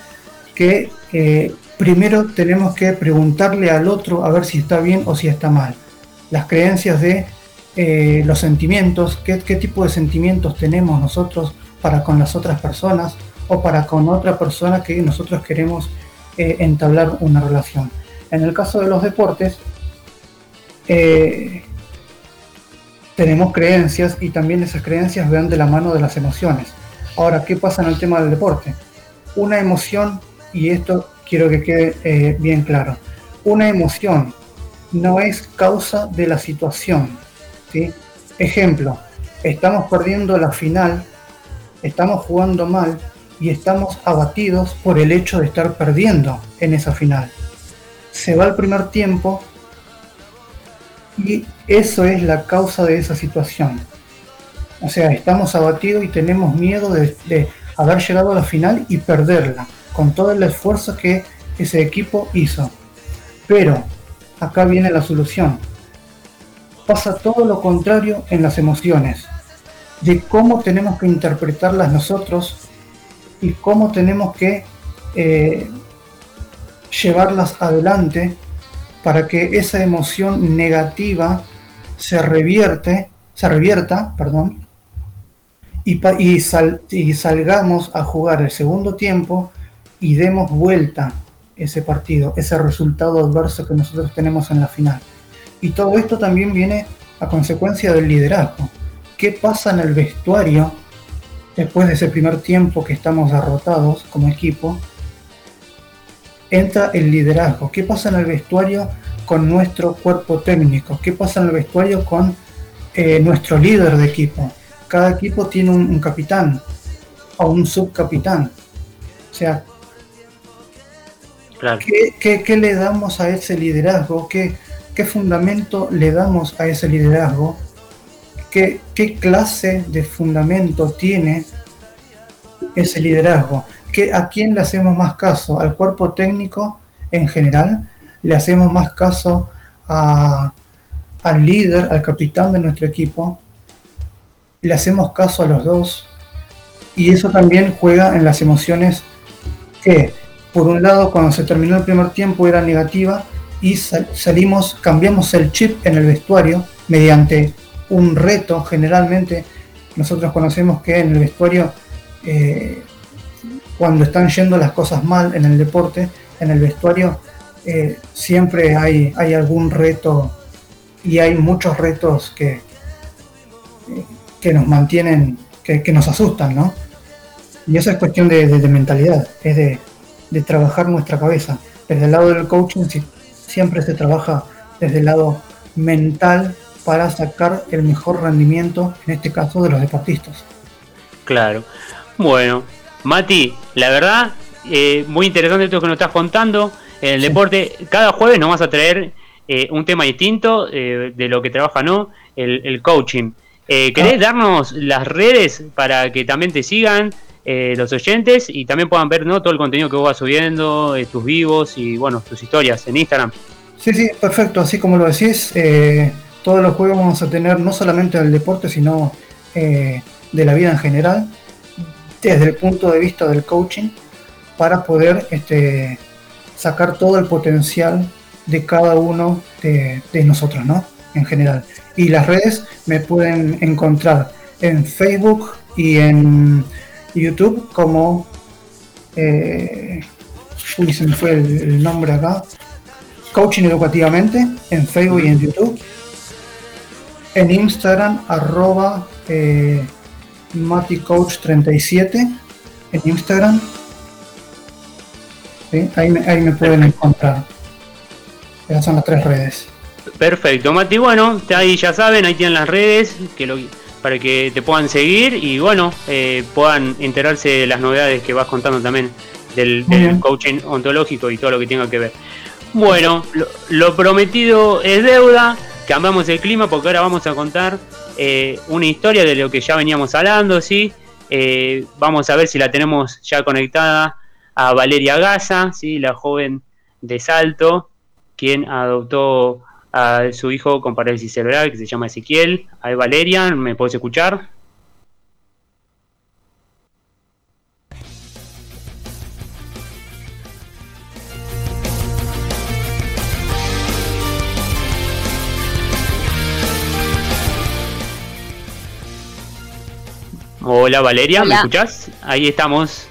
que eh, primero tenemos que preguntarle al otro a ver si está bien o si está mal. Las creencias de eh, los sentimientos, qué, tipo de sentimientos tenemos nosotros para con las otras personas o para con otra persona que nosotros queremos eh, entablar una relación. En el caso de los deportes, eh, tenemos creencias y también esas creencias van de la mano de las emociones. Ahora, ¿qué pasa en el tema del deporte? Una emoción, y esto quiero que quede bien claro, una emoción no es causa de la situación, Ejemplo, estamos perdiendo la final, estamos jugando mal y estamos abatidos por el hecho de estar perdiendo en esa final. Se va el primer tiempo y eso es la causa de esa situación. O sea, estamos abatidos y tenemos miedo de, haber llegado a la final y perderla, con todo el esfuerzo que ese equipo hizo. Pero acá viene la solución pasa todo lo contrario en las emociones, de cómo tenemos que interpretarlas nosotros y cómo tenemos que eh, llevarlas adelante para que esa emoción negativa se revierte, se revierta, perdón, y, y, salgamos a jugar el segundo tiempo y demos vuelta ese partido, ese resultado adverso que nosotros tenemos en la final. Y todo esto también viene a consecuencia del liderazgo. ¿Qué pasa en el vestuario después de ese primer tiempo que estamos derrotados como equipo? Entra el liderazgo. ¿Qué pasa en el vestuario con nuestro cuerpo técnico? ¿Qué pasa en el vestuario con eh, nuestro líder de equipo? Cada equipo tiene un, capitán o un subcapitán. O sea, ¿qué, qué, le damos a ese liderazgo? ¿Qué, qué fundamento le damos a ese liderazgo, qué, qué clase de fundamento tiene ese liderazgo, ¿Qué, a quién le hacemos más caso, al cuerpo técnico en general, le hacemos más caso al líder, al capitán de nuestro equipo, le hacemos caso a los dos y eso también juega en las emociones que, por un lado, cuando se terminó el primer tiempo era negativa y sal- salimos, cambiamos el chip en el vestuario mediante un reto. Generalmente, nosotros conocemos que en el vestuario, eh, cuando están yendo las cosas mal en el deporte, en el vestuario eh, siempre hay, hay algún reto y hay muchos retos que, que nos mantienen, que, nos asustan, ¿no? Y eso es cuestión de, de- de mentalidad, es de, de trabajar nuestra cabeza. Desde el lado del coaching si- siempre se trabaja desde el lado mental para sacar el mejor rendimiento, en este caso de los deportistas. Claro. Bueno, Mati, la verdad, eh, muy interesante esto que nos estás contando. En el deporte, cada jueves nos vas a traer eh, un tema distinto eh, de lo que trabaja, ¿no? El, el coaching. ¿Querés darnos las redes para que también te sigan los oyentes y también puedan ver ¿no? todo el contenido que vos vas subiendo, tus vivos y bueno, tus historias en Instagram? Sí, sí, perfecto. Así como lo decís, eh, todos los juegos vamos a tener no solamente del deporte, sino eh, de la vida en general, desde el punto de vista del coaching, para poder este, sacar todo el potencial de cada uno de, nosotros, ¿no? En general. Y las redes me pueden encontrar en Facebook y en YouTube como... eh, uy, se me fue el- el nombre acá. Coaching Educativamente en Facebook y en YouTube. En Instagram, arroba eh, MatiCoach37 en Instagram. Sí, Ahí, me, ahí me pueden encontrar. Esas son las tres redes. Perfecto, Mati. Bueno, ahí ya saben, ahí tienen las redes que lo- para que te puedan seguir y bueno, eh, puedan enterarse de las novedades que vas contando también del, coaching ontológico y todo lo que tenga que ver. Bueno, lo, lo prometido es deuda. Cambiamos el clima porque ahora vamos a contar eh, una historia de lo que ya veníamos hablando, ¿sí? Eh, vamos a ver si la tenemos ya conectada a Valeria Gaza, ¿sí? La joven de Salto, quien adoptó a su hijo con parálisis cerebral que se llama Ezequiel. Ahí Valeria, ¿me puedes escuchar? Hola Valeria, ¿me escuchás? Ahí estamos.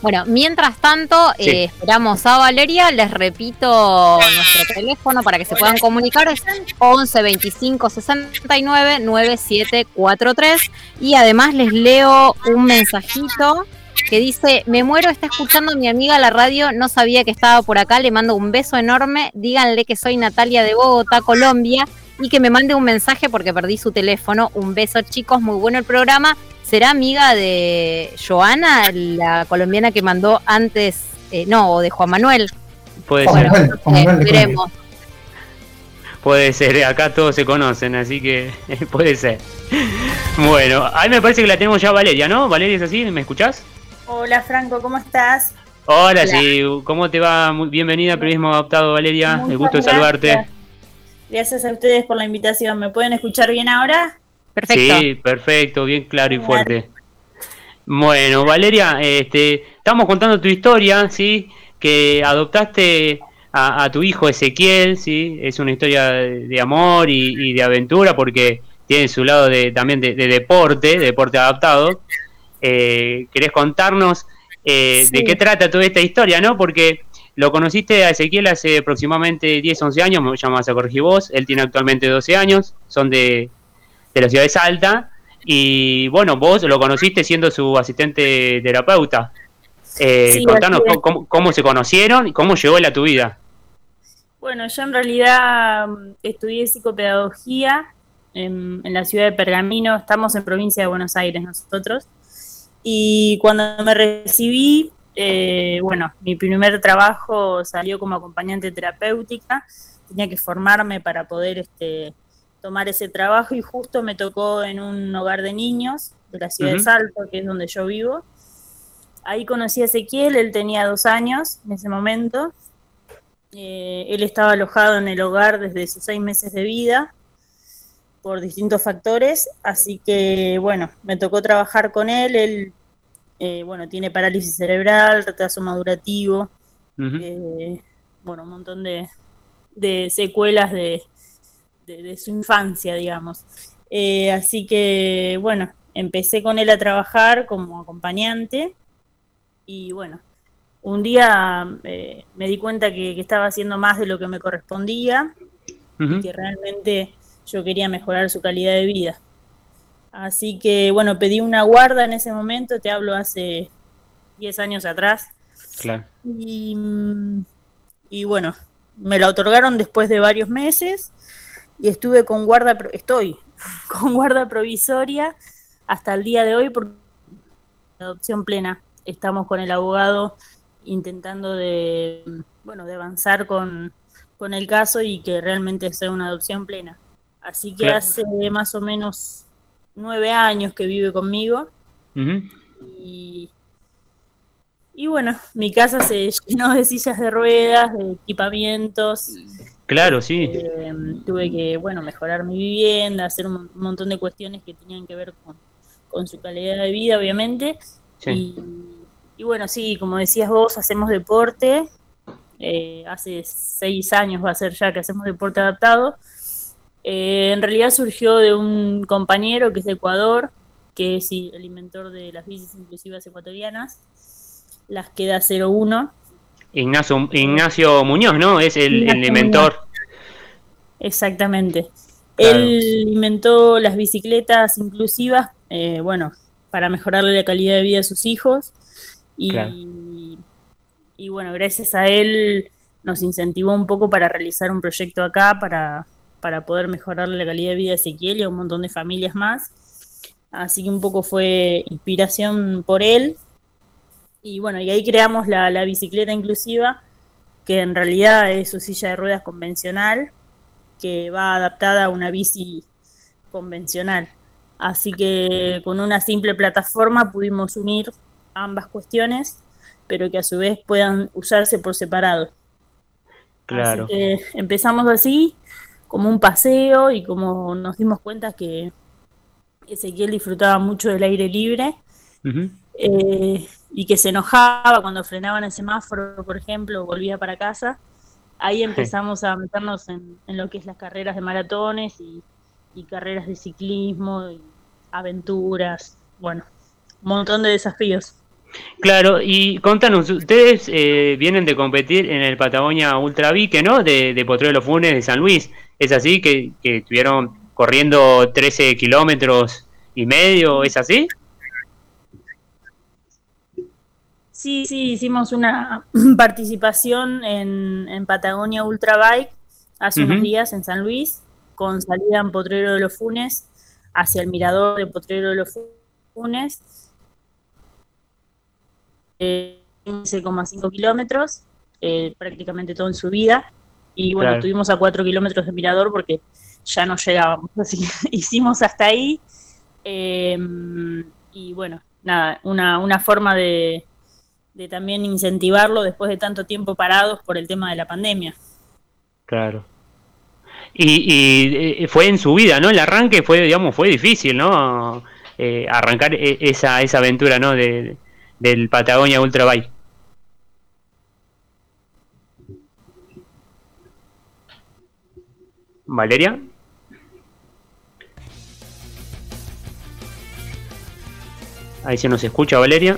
Bueno, mientras tanto, Sí. eh, esperamos a Valeria. Les repito nuestro teléfono para que se puedan comunicar. Es 11 25 69 9743. Y además les leo un mensajito que dice: Me muero, está escuchando mi amiga la radio. No sabía que estaba por acá. Le mando un beso enorme. Díganle que soy Natalia de Bogotá, Colombia. Y que me mande un mensaje porque perdí su teléfono. Un beso, chicos. Muy bueno el programa. ¿Será amiga de Joana, la colombiana que mandó antes, eh, no, o de Juan Manuel? Puede Juan ser. Manuel, Juan Manuel de veremos. Puede ser, acá todos se conocen, así que puede ser. Bueno, ahí me parece que la tenemos ya Valeria, ¿no? Valeria, ¿es así? ¿Me escuchás? Hola Franco, ¿cómo estás? Hola, Hola. sí, ¿cómo te va? Muy bienvenida a Periodismo Adaptado, Valeria. Muchas El gusto de saludarte. Gracias a ustedes por la invitación. ¿Me pueden escuchar bien ahora? Sí, perfecto, bien claro y fuerte. Bueno, Valeria, este, estamos contando tu historia, ¿sí? Que adoptaste a, a tu hijo Ezequiel, ¿sí? Es una historia de, amor y, y de aventura porque tiene su lado de, también de, de deporte, de deporte adaptado. Eh, ¿Querés contarnos eh, de qué trata toda esta historia, no? Porque lo conociste a Ezequiel hace aproximadamente 10, 11 años, me llamas a corregir vos, él tiene actualmente 12 años, son de, de la ciudad de Salta. Y bueno, vos lo conociste siendo su asistente terapeuta. Eh, Sí, contanos cómo se conocieron y cómo llegó él a tu vida. Bueno, yo en realidad mm, estudié psicopedagogía en, en la ciudad de Pergamino. Estamos en provincia de Buenos Aires nosotros. Y cuando me recibí, eh, bueno, mi primer trabajo salió como acompañante terapéutica. Tenía que formarme para poder este, tomar ese trabajo y justo me tocó en un hogar de niños de la ciudad de. Salto, que es donde yo vivo. Ahí conocí a Ezequiel, él tenía dos años en ese momento. Eh, él estaba alojado en el hogar desde sus seis meses de vida por distintos factores, así que bueno, me tocó trabajar con él, él eh, bueno, tiene parálisis cerebral, retraso madurativo, eh, bueno, un montón de, de secuelas de, de, de su infancia, digamos. Eh, así que, bueno, empecé con él a trabajar como acompañante y, bueno, un día eh, me di cuenta que, que estaba haciendo más de lo que me correspondía y que realmente yo quería mejorar su calidad de vida. Así que, bueno, pedí una guarda en ese momento, te hablo hace 10 años atrás. Claro. Y, y bueno, me la otorgaron después de varios meses y estuve con guarda, estoy con guarda provisoria hasta el día de hoy por adopción plena. Estamos con el abogado intentando de, bueno, de avanzar con, con el caso y que realmente sea una adopción plena. Así que Claro. hace más o menos nueve años que vive conmigo y, y bueno, mi casa se llenó de sillas de ruedas, de equipamientos. Claro, sí. Eh, tuve que, bueno, mejorar mi vivienda, hacer un montón de cuestiones que tenían que ver con, con su calidad de vida, obviamente. Sí. Y, y bueno, sí, como decías vos, hacemos deporte. Eh, hace seis años va a ser ya que hacemos deporte adaptado. Eh, en realidad surgió de un compañero que es de Ecuador, que es el inventor de las bicis inclusivas ecuatorianas, las queda 01. Ignacio, Ignacio Muñoz, ¿no? Es el, inventor. Exactamente. Claro. Él inventó las bicicletas inclusivas, eh, bueno, para mejorarle la calidad de vida a sus hijos. Y, Claro. y bueno, gracias a él nos incentivó un poco para realizar un proyecto acá, para, para poder mejorarle la calidad de vida a Ezequiel y a un montón de familias más. Así que un poco fue inspiración por él. Y bueno, y ahí creamos la, la bicicleta inclusiva, que en realidad es su silla de ruedas convencional, que va adaptada a una bici convencional. Así que con una simple plataforma pudimos unir ambas cuestiones, pero que a su vez puedan usarse por separado. Claro. Así que empezamos así, como un paseo y como nos dimos cuenta que Ezequiel disfrutaba mucho del aire libre eh, y que se enojaba cuando frenaban el semáforo, por ejemplo, volvía para casa. Ahí empezamos a meternos en, en lo que es las carreras de maratones y, y carreras de ciclismo, y aventuras, bueno, un montón de desafíos. Claro, y contanos, ustedes eh, vienen de competir en el Patagonia Ultra Vique, ¿no? De, de Potrero de los Funes de San Luis. ¿Es así? Que, que estuvieron corriendo 13 kilómetros y medio, ¿es así? Sí, sí, hicimos una participación en, en Patagonia Ultra Bike hace unos días en San Luis, con salida en Potrero de los Funes, hacia el mirador de Potrero de los Funes. Eh, 15,5 kilómetros, eh, prácticamente todo en subida. Y bueno, Claro. estuvimos a 4 kilómetros de mirador porque ya no llegábamos. Así que hicimos hasta ahí. eh, y bueno, nada, una, una forma de, de también incentivarlo después de tanto tiempo parados por el tema de la pandemia. Claro. Y, y, eh, fue en su vida, ¿no? El arranque fue, digamos, fue difícil, ¿no? Eh, arrancar e- esa, esa aventura, ¿no? De, del Patagonia Ultra Bike. Valeria. Ahí se nos escucha, Valeria.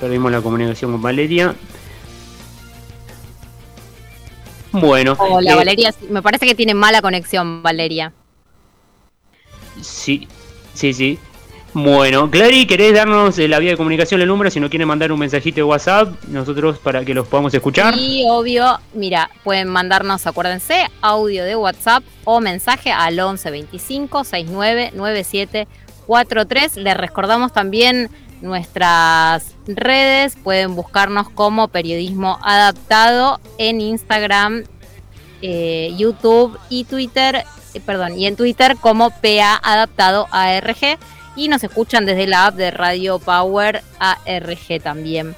Perdimos la comunicación con Valeria. Bueno. Hola, eh, Valeria. Me parece que tiene mala conexión, Valeria. Sí, sí, sí. Bueno, Clary, ¿querés darnos eh, la vía de comunicación, el número? Si no quieren mandar un mensajito de WhatsApp, nosotros para que los podamos escuchar. Y obvio, mira, pueden mandarnos, acuérdense, audio de WhatsApp o mensaje al 11 25 69 97 43. Les recordamos también nuestras redes, pueden buscarnos como periodismo adaptado en Instagram, eh, YouTube y Twitter, eh, perdón, y en Twitter como PA Adaptado ARG y nos escuchan desde la app de Radio Power ARG también.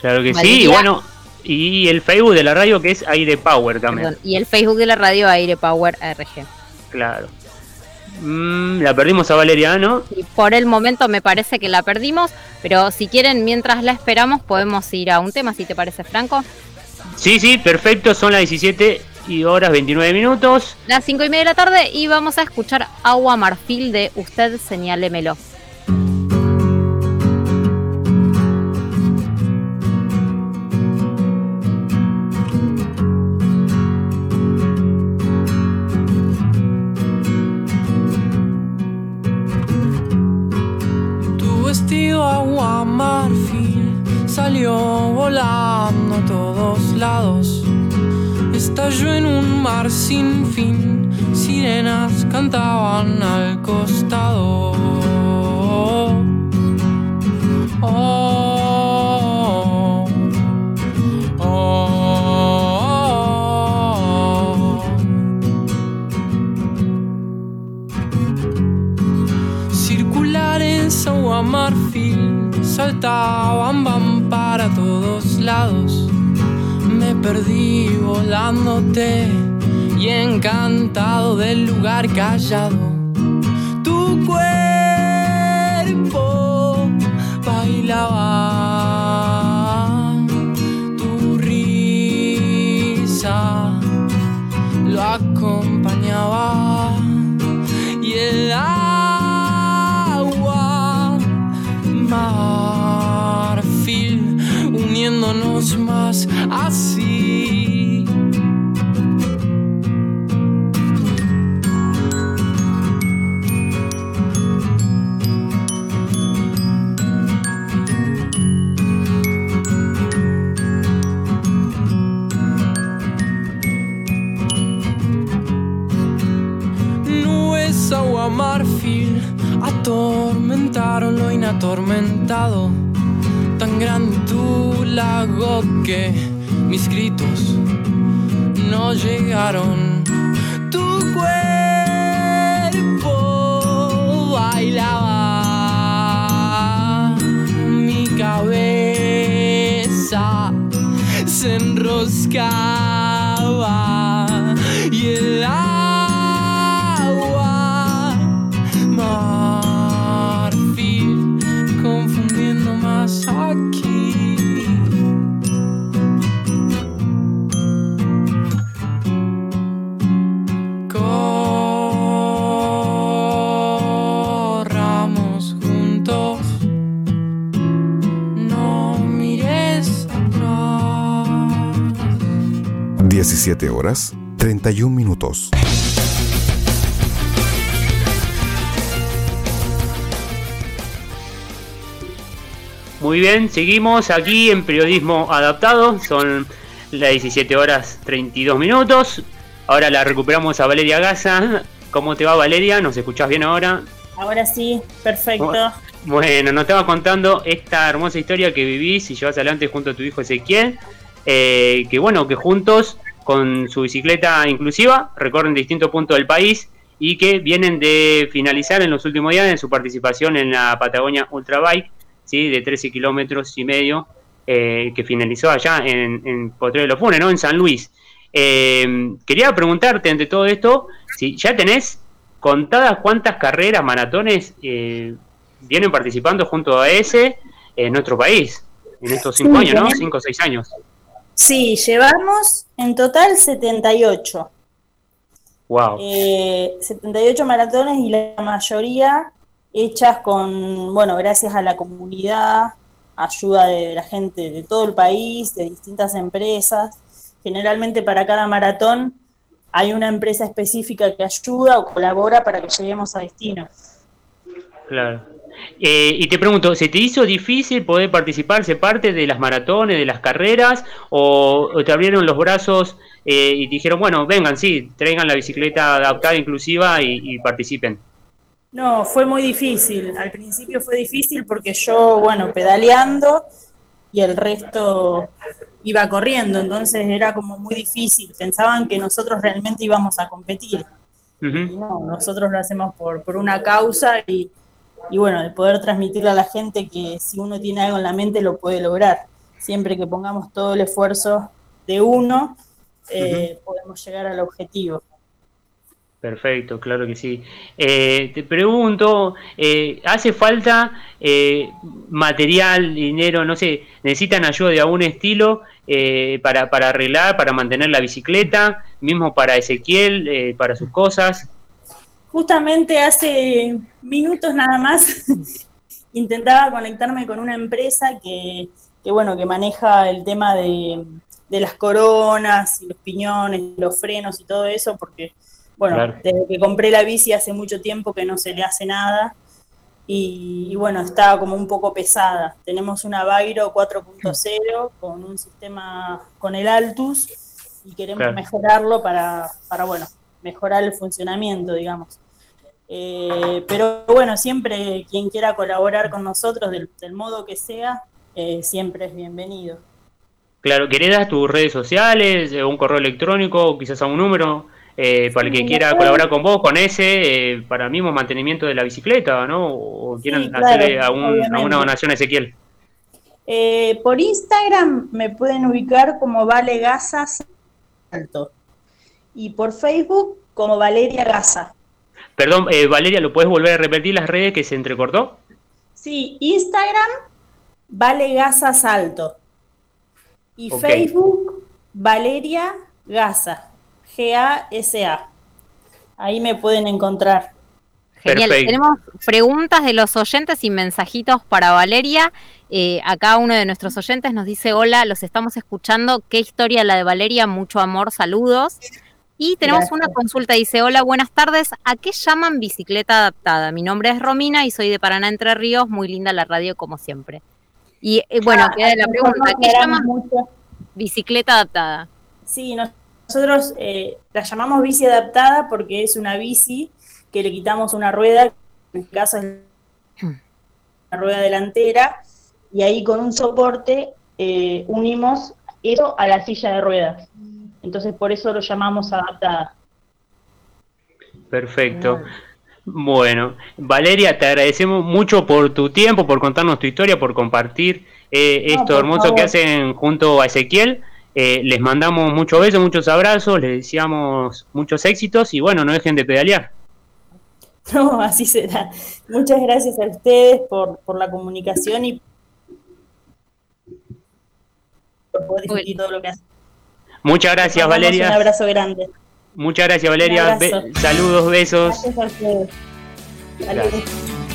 Claro que sí, y bueno, y el Facebook de la radio que es Aire Power también. Perdón, y el Facebook de la radio Aire Power ARG. Claro. Mm, la perdimos a Valeria, ¿no? Y por el momento me parece que la perdimos, pero si quieren, mientras la esperamos, podemos ir a un tema, si te parece, Franco. Sí, sí, perfecto, son las 17 y horas 29 minutos. Las cinco y media de la tarde y vamos a escuchar Agua Marfil de Usted Señálemelo. Tu vestido agua marfil salió volando a todos lados. Estalló en un mar sin fin, sirenas cantaban al costado. Oh, oh, Circulares agua marfil saltaban van para todos lados. Perdí volándote y encantado del lugar callado. Tu cuerpo bailaba, tu risa lo acompañaba y el agua marfil uniéndonos más así. Atormentaron lo inatormentado. Tan grande tu lago que mis gritos no llegaron. Tu cuerpo bailaba, mi cabeza se enroscaba y el 17 horas 31 minutos. Muy bien, seguimos aquí en Periodismo Adaptado. Son las 17 horas 32 minutos. Ahora la recuperamos a Valeria Gaza. ¿Cómo te va Valeria? ¿Nos escuchás bien ahora? Ahora sí, perfecto. Bueno, nos estaba contando esta hermosa historia que vivís y llevas adelante junto a tu hijo Ezequiel. eh, que bueno, que juntos con su bicicleta inclusiva recorren distintos puntos del país y que vienen de finalizar en los últimos días en su participación en la Patagonia Ultrabike, ¿sí? de 13 kilómetros y medio, eh, que finalizó allá en, en Potrero de los Funes, ¿no? en San Luis. Eh, quería preguntarte ante todo esto, si ya tenés contadas cuántas carreras, maratones eh, vienen participando junto a ese en nuestro país, en estos cinco Sí, años, Cinco o seis años. Sí, llevamos en total 78. Wow. Eh, 78 maratones y la mayoría hechas con, bueno, gracias a la comunidad, ayuda de la gente de todo el país, de distintas empresas. Generalmente para cada maratón hay una empresa específica que ayuda o colabora para que lleguemos a destino. Claro. Eh, y te pregunto, ¿se te hizo difícil poder participar, ser parte de las maratones, de las carreras, o, o te abrieron los brazos eh, y te dijeron, bueno, vengan, sí, traigan la bicicleta adaptada inclusiva y, y participen? No, fue muy difícil. Al principio fue difícil porque yo, bueno, pedaleando y el resto iba corriendo, entonces era como muy difícil. Pensaban que nosotros realmente íbamos a competir. Y no, nosotros lo hacemos por, por una causa y, y bueno, de poder transmitirle a la gente que si uno tiene algo en la mente lo puede lograr. siempre que pongamos todo el esfuerzo de uno, eh, podemos llegar al objetivo. Perfecto, claro que sí. Eh, te pregunto, eh, ¿hace falta eh, material, dinero, no sé, necesitan ayuda de algún estilo para, para arreglar, para mantener la bicicleta, mismo para Ezequiel, eh, para sus cosas? Justamente hace minutos nada más intentaba conectarme con una empresa que, que, bueno, que maneja el tema de, de las coronas y los piñones, los frenos y todo eso, porque bueno, Claro. desde que compré la bici hace mucho tiempo que no se le hace nada y, y bueno, estaba como un poco pesada. Tenemos una Vairo 4.0 con un sistema con el Altus y queremos Claro. mejorarlo para, para, bueno, mejorar el funcionamiento, digamos. Eh, pero bueno, siempre quien quiera colaborar con nosotros, del, del modo que sea, eh, siempre es bienvenido. Claro, ¿querés dar tus redes sociales, eh, un correo electrónico, quizás a un número, eh, para el Sí, que quiera colaborar con vos, con ese, para mismo mantenimiento de la bicicleta, ¿no? O quieran claro, hacerle a, un- a obviamente. una donación a Ezequiel. Eh, por Instagram me pueden ubicar como Vale Gaza Salto y por Facebook como Valeria Gaza. Perdón, eh, Valeria, ¿lo puedes volver a repetir las redes que se entrecortó? Sí, Instagram Vale Gaza Salto y Ok. Facebook Valeria Gaza, G-A-S-A. Ahí me pueden encontrar. Genial. Perfecto. Tenemos preguntas de los oyentes y mensajitos para Valeria. Eh, acá uno de nuestros oyentes nos dice, hola, los estamos escuchando. ¿Qué historia la de Valeria? Mucho amor, saludos. Y tenemos Gracias. una consulta, dice, hola, buenas tardes. ¿A qué llaman bicicleta adaptada? Mi nombre es Romina y soy de Paraná, Entre Ríos. Muy linda la radio, como siempre. Y eh, bueno, Ah, queda la pregunta, no ¿qué llaman mucho. bicicleta adaptada? Sí, nos- nosotros eh, la llamamos bici adaptada porque es una bici que le quitamos una rueda, en este caso es la rueda delantera, y ahí con un soporte eh, unimos eso a la silla de ruedas. Entonces por eso lo llamamos adaptada. Perfecto. Bueno, Valeria, te agradecemos mucho por tu tiempo, por contarnos tu historia, por compartir eh, No, esto por hermoso favor. que hacen junto a Ezequiel. Eh, les mandamos muchos besos, muchos abrazos, les deseamos muchos éxitos y bueno, no dejen de pedalear. No, así será. Muchas gracias a ustedes por, por la comunicación y por poder discutir todo lo que hacen. Muchas gracias, Valeria. Un abrazo grande. Muchas gracias, Valeria. Be- saludos, besos. Gracias a ustedes. Saludos. Gracias.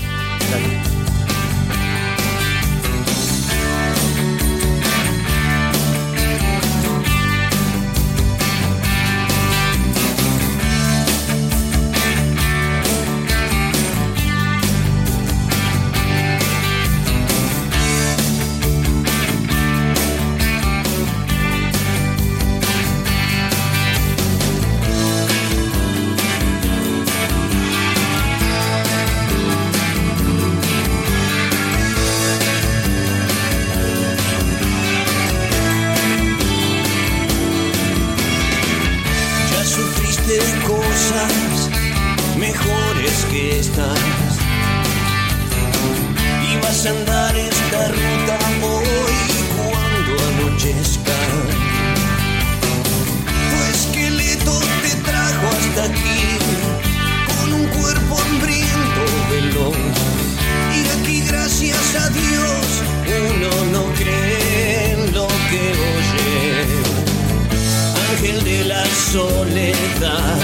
Soledad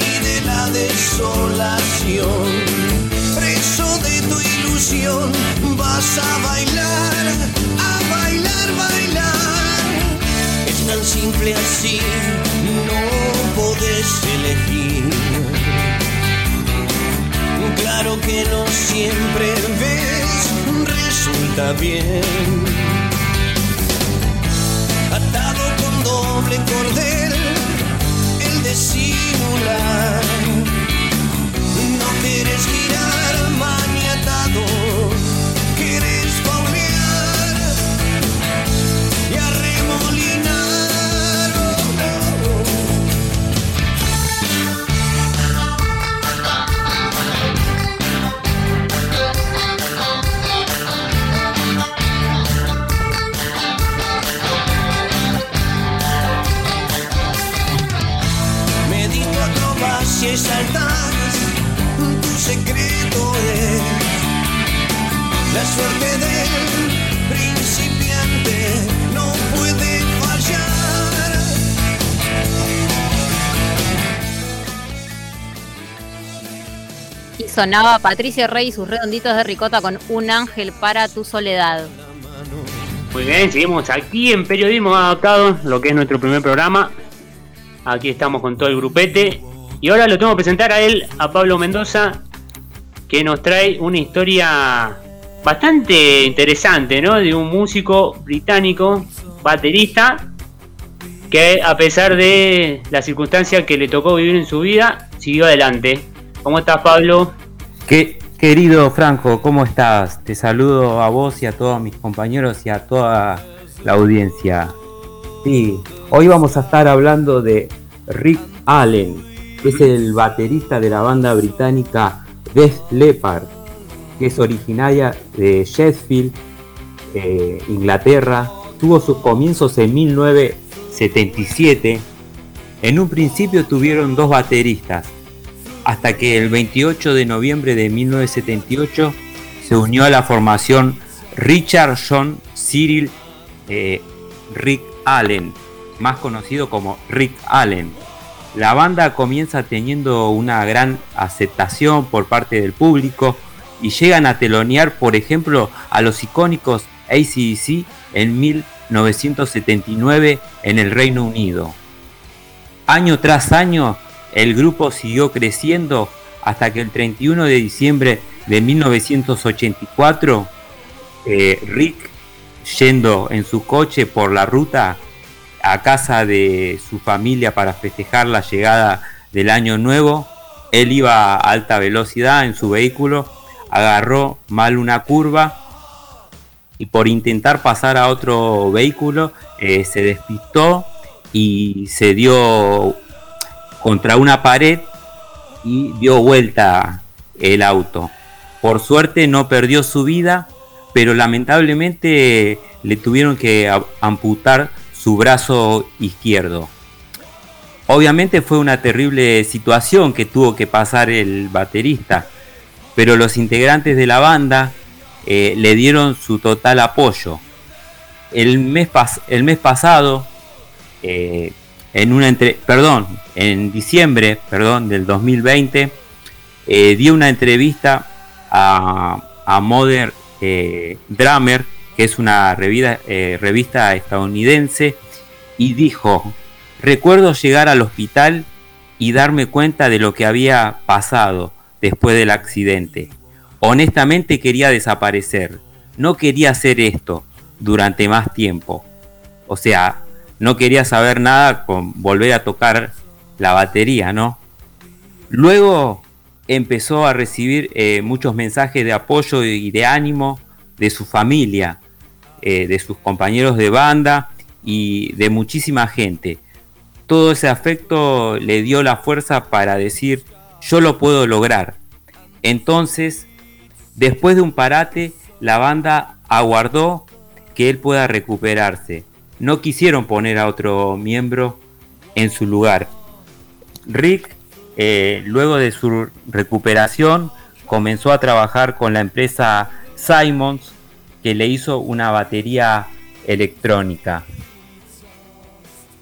y de la desolación. Preso de tu ilusión, vas a bailar, a bailar, bailar. Es tan simple así, no podés elegir. Claro que no siempre ves, resulta bien atado con doble cordel, el de Love. La suerte del principiante no puede fallar. Y sonaba Patricia Rey y sus redonditos de ricota con Un ángel para tu soledad. Muy bien, seguimos aquí en Periodismo Adaptado, lo que es nuestro primer programa. Aquí estamos con todo el grupete. Y ahora lo tengo que presentar a él, a Pablo Mendoza, que nos trae una historia bastante interesante, ¿no? De un músico británico, baterista, que a pesar de las circunstancias que le tocó vivir en su vida, siguió adelante. ¿Cómo estás, Pablo? ¿Qué, querido Franco, ¿cómo estás? Te saludo a vos y a todos mis compañeros y a toda la audiencia. Sí, hoy vamos a estar hablando de Rick Allen, que es el baterista de la banda británica Def Leppard, que es originaria de Sheffield, eh, Inglaterra. Tuvo sus comienzos en 1977. En un principio tuvieron dos bateristas, hasta que el 28 de noviembre de 1978 se unió a la formación Richard John Cyril eh, Rick Allen, más conocido como Rick Allen. La banda comienza teniendo una gran aceptación por parte del público y llegan a telonear, por ejemplo, a los icónicos ACDC en 1979 en el Reino Unido. Año tras año, el grupo siguió creciendo hasta que el 31 de diciembre de 1984, eh, Rick, yendo en su coche por la ruta a casa de su familia para festejar la llegada del año nuevo, él iba a alta velocidad en su vehículo, agarró mal una curva y por intentar pasar a otro vehículo eh, se despistó y se dio contra una pared y dio vuelta el auto. Por suerte no perdió su vida, pero lamentablemente le tuvieron que amputar su brazo izquierdo. Obviamente fue una terrible situación que tuvo que pasar el baterista, pero los integrantes de la banda eh, le dieron su total apoyo. El mes, el mes pasado, eh, en una entre perdón, en diciembre, perdón, del 2020, eh, dio una entrevista a, Modern Drummer, que es una revista estadounidense, y dijo, recuerdo llegar al hospital y darme cuenta de lo que había pasado después del accidente. Honestamente quería desaparecer, no quería hacer esto durante más tiempo. O sea, no quería saber nada con volver a tocar la batería, ¿no? Luego empezó a recibir eh, muchos mensajes de apoyo y de ánimo de su familia, eh, de sus compañeros de banda y de muchísima gente. Todo ese afecto le dio la fuerza para decir, yo lo puedo lograr. Entonces, después de un parate, la banda aguardó que él pueda recuperarse. No quisieron poner a otro miembro en su lugar. Rick, eh, luego de su recuperación, comenzó a trabajar con la empresa Simons, que le hizo una batería electrónica.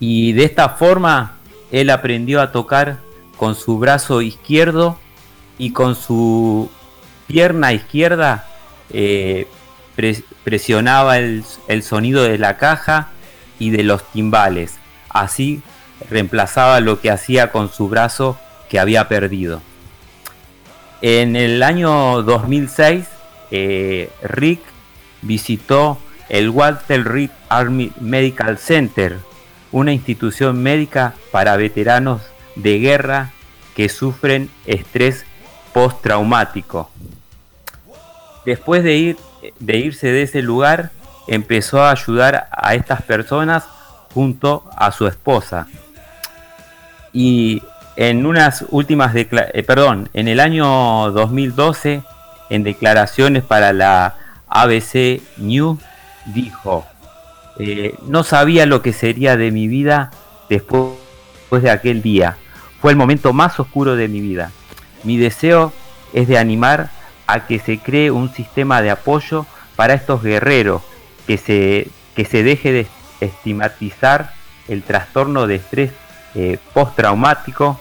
Y de esta forma, él aprendió a tocar con su brazo izquierdo y con su pierna izquierda eh, presionaba el, sonido de la caja y de los timbales. Así reemplazaba lo que hacía con su brazo que había perdido. En el año 2006, eh, Rick visitó el Walter Reed Army Medical Center, una institución médica para veteranos de guerra que sufren estrés postraumático. Después de, ir, de irse de ese lugar, empezó a ayudar a estas personas junto a su esposa. Y en unas últimas eh, perdón, en el año 2012, en declaraciones para la ABC News, dijo, eh, no sabía lo que sería de mi vida después de aquel día. Fue el momento más oscuro de mi vida. Mi deseo es de animar a que se cree un sistema de apoyo para estos guerreros, que se, que se deje de estigmatizar el trastorno de estrés eh, postraumático,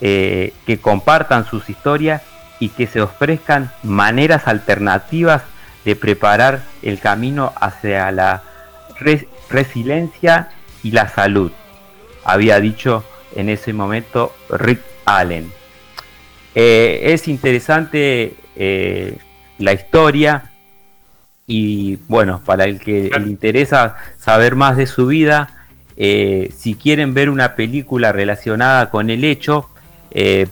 eh, que compartan sus historias y que se ofrezcan maneras alternativas de preparar el camino hacia la resiliencia y la salud, había dicho en ese momento Rick Allen. Eh, es interesante eh, la historia y bueno, para el que le interesa saber más de su vida, eh, si quieren ver una película relacionada con el hecho,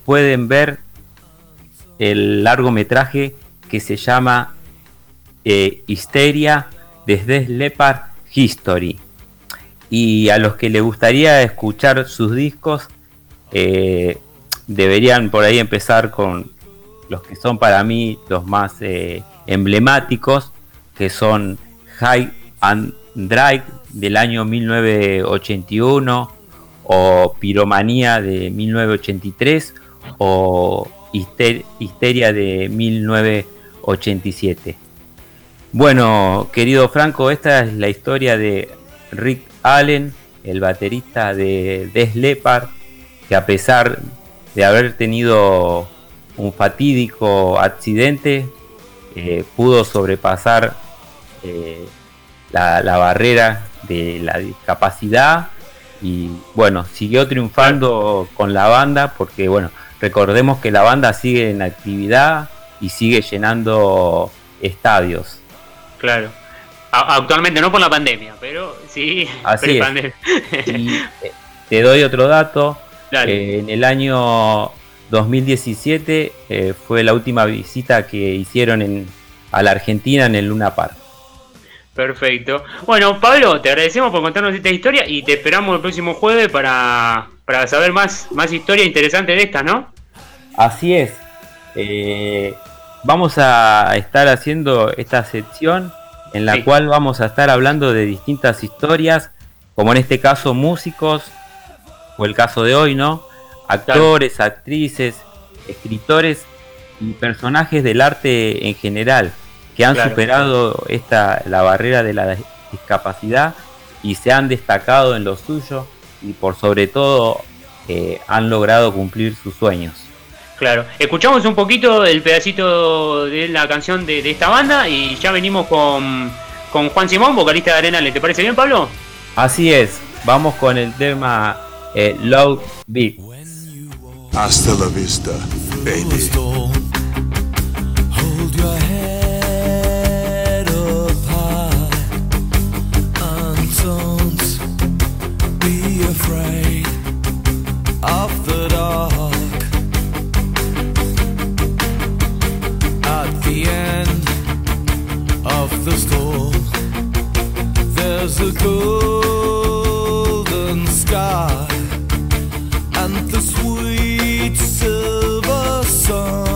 pueden ver el largometraje que se llama Histeria desde Leopard History. Y a los que les gustaría escuchar sus discos, eh, deberían por ahí empezar con los que son para mí los más eh, emblemáticos, que son High and Dry del año 1981, o Piromanía de 1983, o Histeria de 1987. Bueno, querido Franco, esta es la historia de Rick Allen, el baterista de Des Leppard, que a pesar de haber tenido un fatídico accidente, eh, pudo sobrepasar eh, la, la, barrera de la discapacidad y bueno, siguió triunfando con la banda porque bueno, recordemos que la banda sigue en actividad y sigue llenando estadios. Claro. Actualmente no por la pandemia, pero sí. Así es. Eh, te doy otro dato. Eh, en el año 2017 eh, fue la última visita que hicieron en, a la Argentina en el Luna Park. Perfecto. Bueno, Pablo, te agradecemos por contarnos esta historia y te esperamos el próximo jueves para, para saber más, más historia interesante de esta, ¿no? Así es. Eh, vamos a estar haciendo esta sección en la cual vamos a estar hablando de distintas historias, como en este caso músicos, o el caso de hoy, ¿no? Actores, actrices, escritores y personajes del arte en general que han superado esta la barrera de la discapacidad y se han destacado en lo suyo y por sobre todo eh, han logrado cumplir sus sueños. Claro, escuchamos un poquito el pedacito de la canción de, esta banda y ya venimos con, con Juan Simón, vocalista de Arenales. ¿Te parece bien, Pablo? Así es, vamos con el tema eh, Love Beat. Hasta la vista, baby. There's a golden sky. And the sweet silver song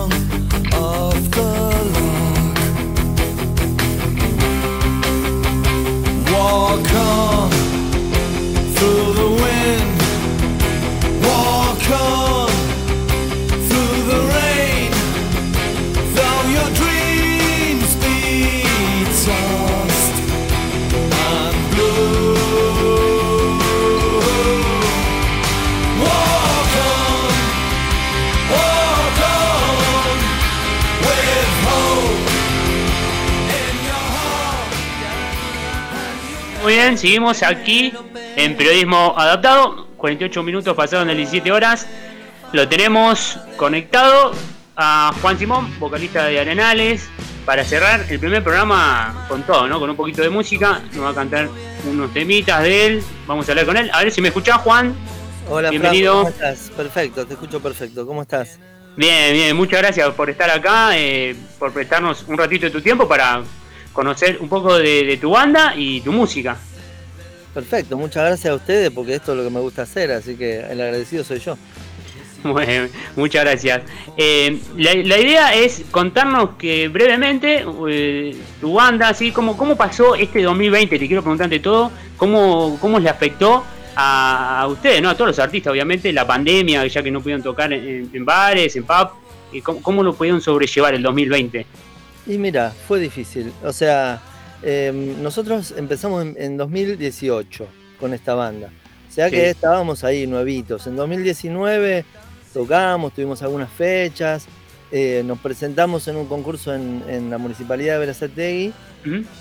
bien, seguimos aquí en Periodismo Adaptado. 48 minutos pasaron de las 17 horas. Lo tenemos conectado a Juan Simón, vocalista de Arenales, para cerrar el primer programa con todo, ¿no? Con un poquito de música. Nos va a cantar unos temitas de él. Vamos a hablar con él. A ver si me escuchás, Juan. Hola, Bienvenido. Franco, ¿cómo estás? Perfecto, te escucho perfecto. ¿Cómo estás? Bien, bien, muchas gracias por estar acá, eh, por prestarnos un ratito de tu tiempo para conocer un poco de, de tu banda y tu música. Perfecto, muchas gracias a ustedes porque esto es lo que me gusta hacer, así que el agradecido soy yo. Bueno, muchas gracias. Eh, la, la idea es contarnos que brevemente eh, tu banda, así como cómo pasó este 2020, te quiero preguntarte todo, cómo, cómo le afectó a, a ustedes, ¿no? A todos los artistas, obviamente, la pandemia, ya que no pudieron tocar en, en bares, en pub, y cómo, cómo lo pudieron sobrellevar el 2020. Y mira, fue difícil. O sea, eh, nosotros empezamos en, en 2018 con esta banda. O sea que Sí. estábamos ahí nuevitos. En 2019 tocamos, tuvimos algunas fechas, eh, nos presentamos en un concurso en, en la Municipalidad de Berazategui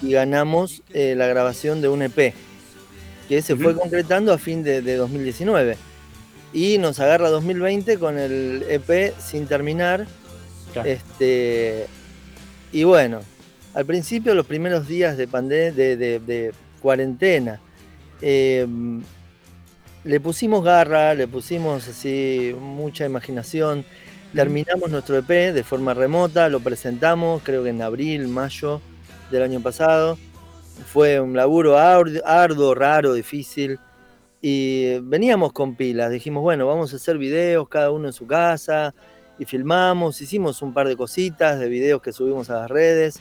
y ganamos eh, la grabación de un EP, que se fue concretando a fin de, de 2019. Y nos agarra 2020 con el EP sin terminar. Este, y bueno, al principio, los primeros días de, de, de- de cuarentena, eh, le pusimos garra, le pusimos así mucha imaginación. Terminamos nuestro EP de forma remota, lo presentamos creo que en abril, mayo del año pasado. Fue un laburo ardu- arduo, raro, difícil. Y veníamos con pilas, dijimos, bueno, vamos a hacer videos cada uno en su casa. Y filmamos, hicimos un par de cositas de videos que subimos a las redes.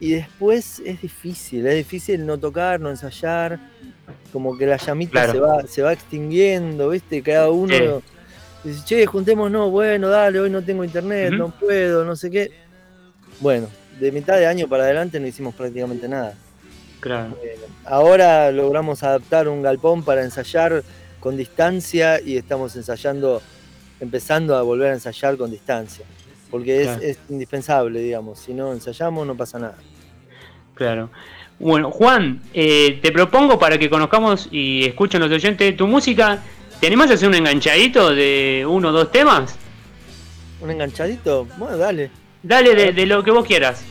Y después es difícil, es difícil no tocar, no ensayar. Como que la llamita Claro. se, va, se va extinguiendo, ¿viste? Cada uno dice, che, juntémonos, bueno, dale, hoy no tengo internet, no puedo, no sé qué. Bueno, de mitad de año para adelante no hicimos prácticamente nada. Claro. Ahora logramos adaptar un galpón para ensayar con distancia y estamos ensayando, empezando a volver a ensayar con distancia. Porque es, Claro. es indispensable, digamos. Si no ensayamos, no pasa nada. Claro. Bueno, Juan, eh, te propongo para que conozcamos y escuchen los oyentes tu música. ¿Te animás a hacer un enganchadito de uno o dos temas? ¿Un enganchadito? Bueno, dale. Dale de, de lo que vos quieras.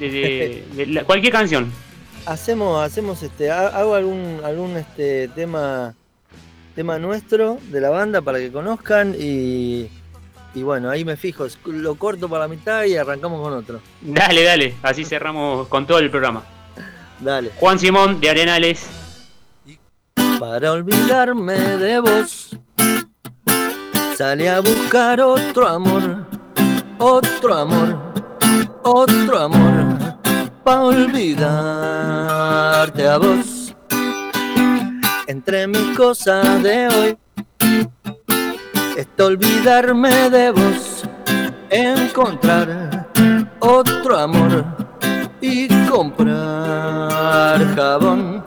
De, de- de la- cualquier canción. Hacemos, hacemos este, ha- hago algún, algún este tema, tema nuestro de la banda para que conozcan y, y bueno, ahí me fijo, lo corto para la mitad y arrancamos con otro. Dale, dale. Así cerramos con todo el programa. Dale. Juan Simón de Arenales. Para olvidarme de vos, salí a buscar otro amor, otro amor, otro amor, para olvidarte a vos. Entre mis cosas de hoy, está olvidarme de vos, encontrar otro amor y comprar jabón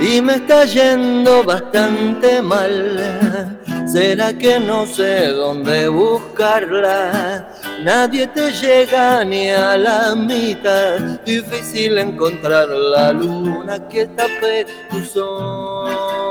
y me está yendo bastante mal. ¿Será que no sé dónde buscarla? Nadie te llega ni a la mitad. Difícil encontrar la luna que tape tu sol.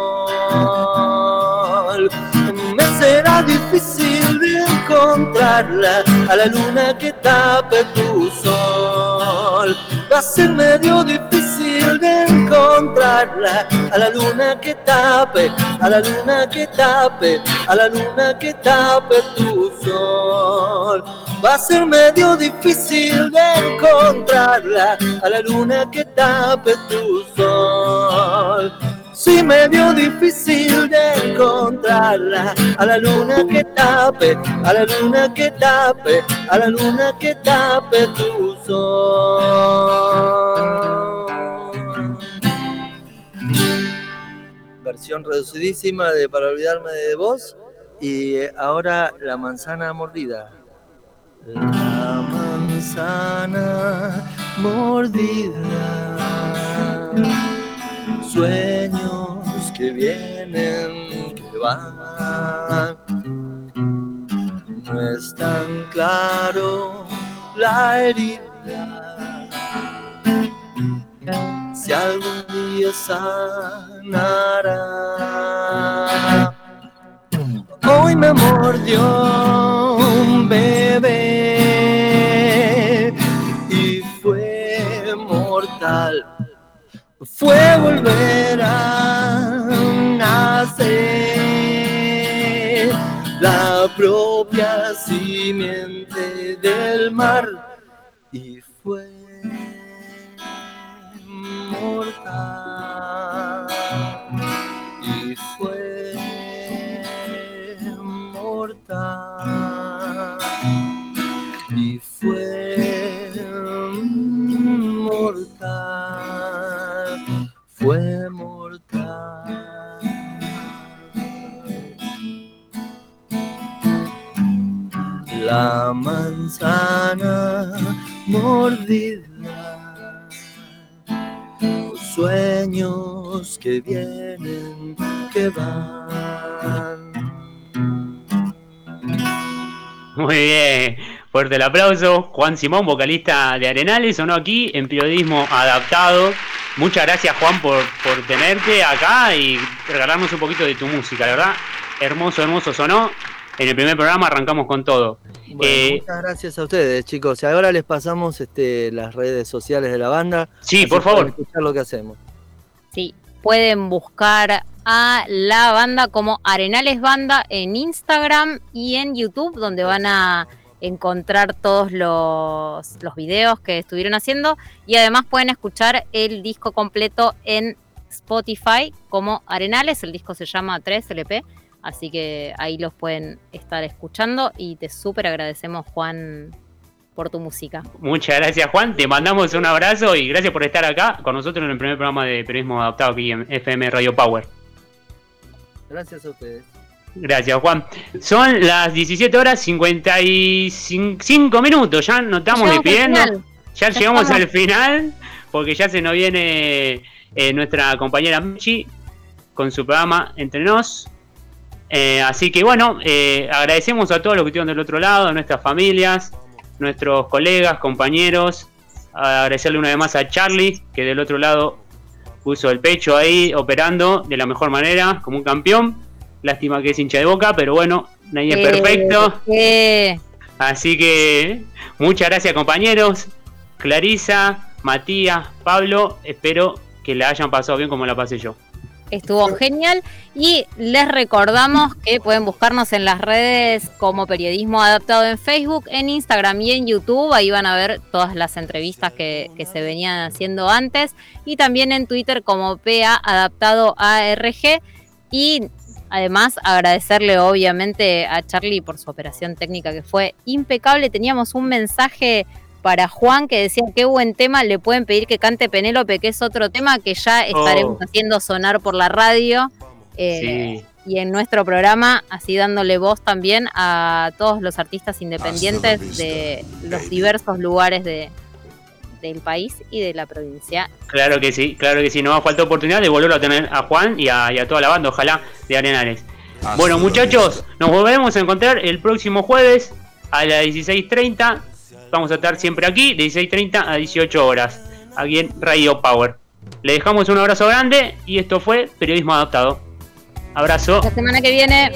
Será difícil de encontrarla a la luna que tape tu sol. Va a ser medio difícil de encontrarla a la luna que tape, a la luna que tape, a la luna que tape tu sol. Va a ser medio difícil de encontrarla a la luna que tape tu sol. Sí, medio difícil de encontrarla a la luna que tape, a la luna que tape, a la luna que tape tu sol. Versión reducidísima de Para olvidarme de vos y ahora la manzana mordida. La manzana mordida sueños que vienen, que van. No es tan claro la herida. Si algún día sanará. Hoy me mordió un bebé y fue mortal fue volver a nacer. La propia simiente del mar y fue mortal. Y fue mortal la manzana mordida. Los sueños que vienen, que van. Muy bien, fuerte el aplauso. Juan Simón, vocalista de Arenales, sonó aquí en periodismo adaptado. Muchas gracias Juan por, por tenerte acá y regalarnos un poquito de tu música, la verdad. Hermoso, hermoso sonó. En el primer programa arrancamos con todo. Bueno, Eh, muchas gracias a ustedes, chicos. Y ahora les pasamos este, las redes sociales de la banda. Sí, por favor. Escuchar lo que hacemos. Sí, pueden buscar a la banda como Arenales Banda en Instagram y en YouTube, donde van a encontrar todos los, los videos que estuvieron haciendo y además pueden escuchar el disco completo en Spotify como Arenales, el disco se llama 3 LP, así que ahí los pueden estar escuchando y te súper agradecemos Juan por tu música. Muchas gracias Juan, te mandamos un abrazo y gracias por estar acá con nosotros en el primer programa de periodismo adaptado aquí en FM Radio Power. Gracias a ustedes. Gracias Juan. Son las 17 horas 55 minutos, ya nos estamos Llegamos al despidiendo. Ya, Ya llegamos estamos. al final porque ya se nos viene eh, nuestra compañera Michi con su programa Entre Nos. Eh, así que bueno, eh, agradecemos a todos los que estuvieron del otro lado, a nuestras familias, nuestros colegas, compañeros. Agradecerle una vez más a Charlie, que del otro lado puso el pecho ahí, operando de la mejor manera, como un campeón. Lástima que es hincha de boca, pero bueno, nadie es Eh, perfecto. eh, Así que muchas gracias compañeros. Clarisa, Matías, Pablo, espero que la hayan pasado bien como la pasé yo. Estuvo genial y les recordamos que pueden buscarnos en las redes como Periodismo Adaptado en Facebook, en Instagram y en YouTube. Ahí van a ver todas las entrevistas que, que se venían haciendo antes y también en Twitter como PA Adaptado ARG. Y además agradecerle obviamente a Charlie por su operación técnica que fue impecable. Teníamos un mensaje para Juan que decía qué buen tema, le pueden pedir que cante Penélope, que es otro tema que ya estaremos Oh. haciendo sonar por la radio eh, Sí. y en nuestro programa, así dándole voz también a todos los artistas independientes de los diversos lugares de, del país y de la provincia. Claro que sí, claro que sí. Nos va a faltar oportunidad de volverlo a tener a Juan y a, y a toda la banda, ojalá, de Arenales. Bueno, muchachos, nos volveremos a encontrar el próximo jueves a las 16.30. Vamos a estar siempre aquí, de 16.30 a 18 horas, aquí en Radio Power. Le dejamos un abrazo grande y esto fue Periodismo Adaptado. Abrazo. La semana que viene.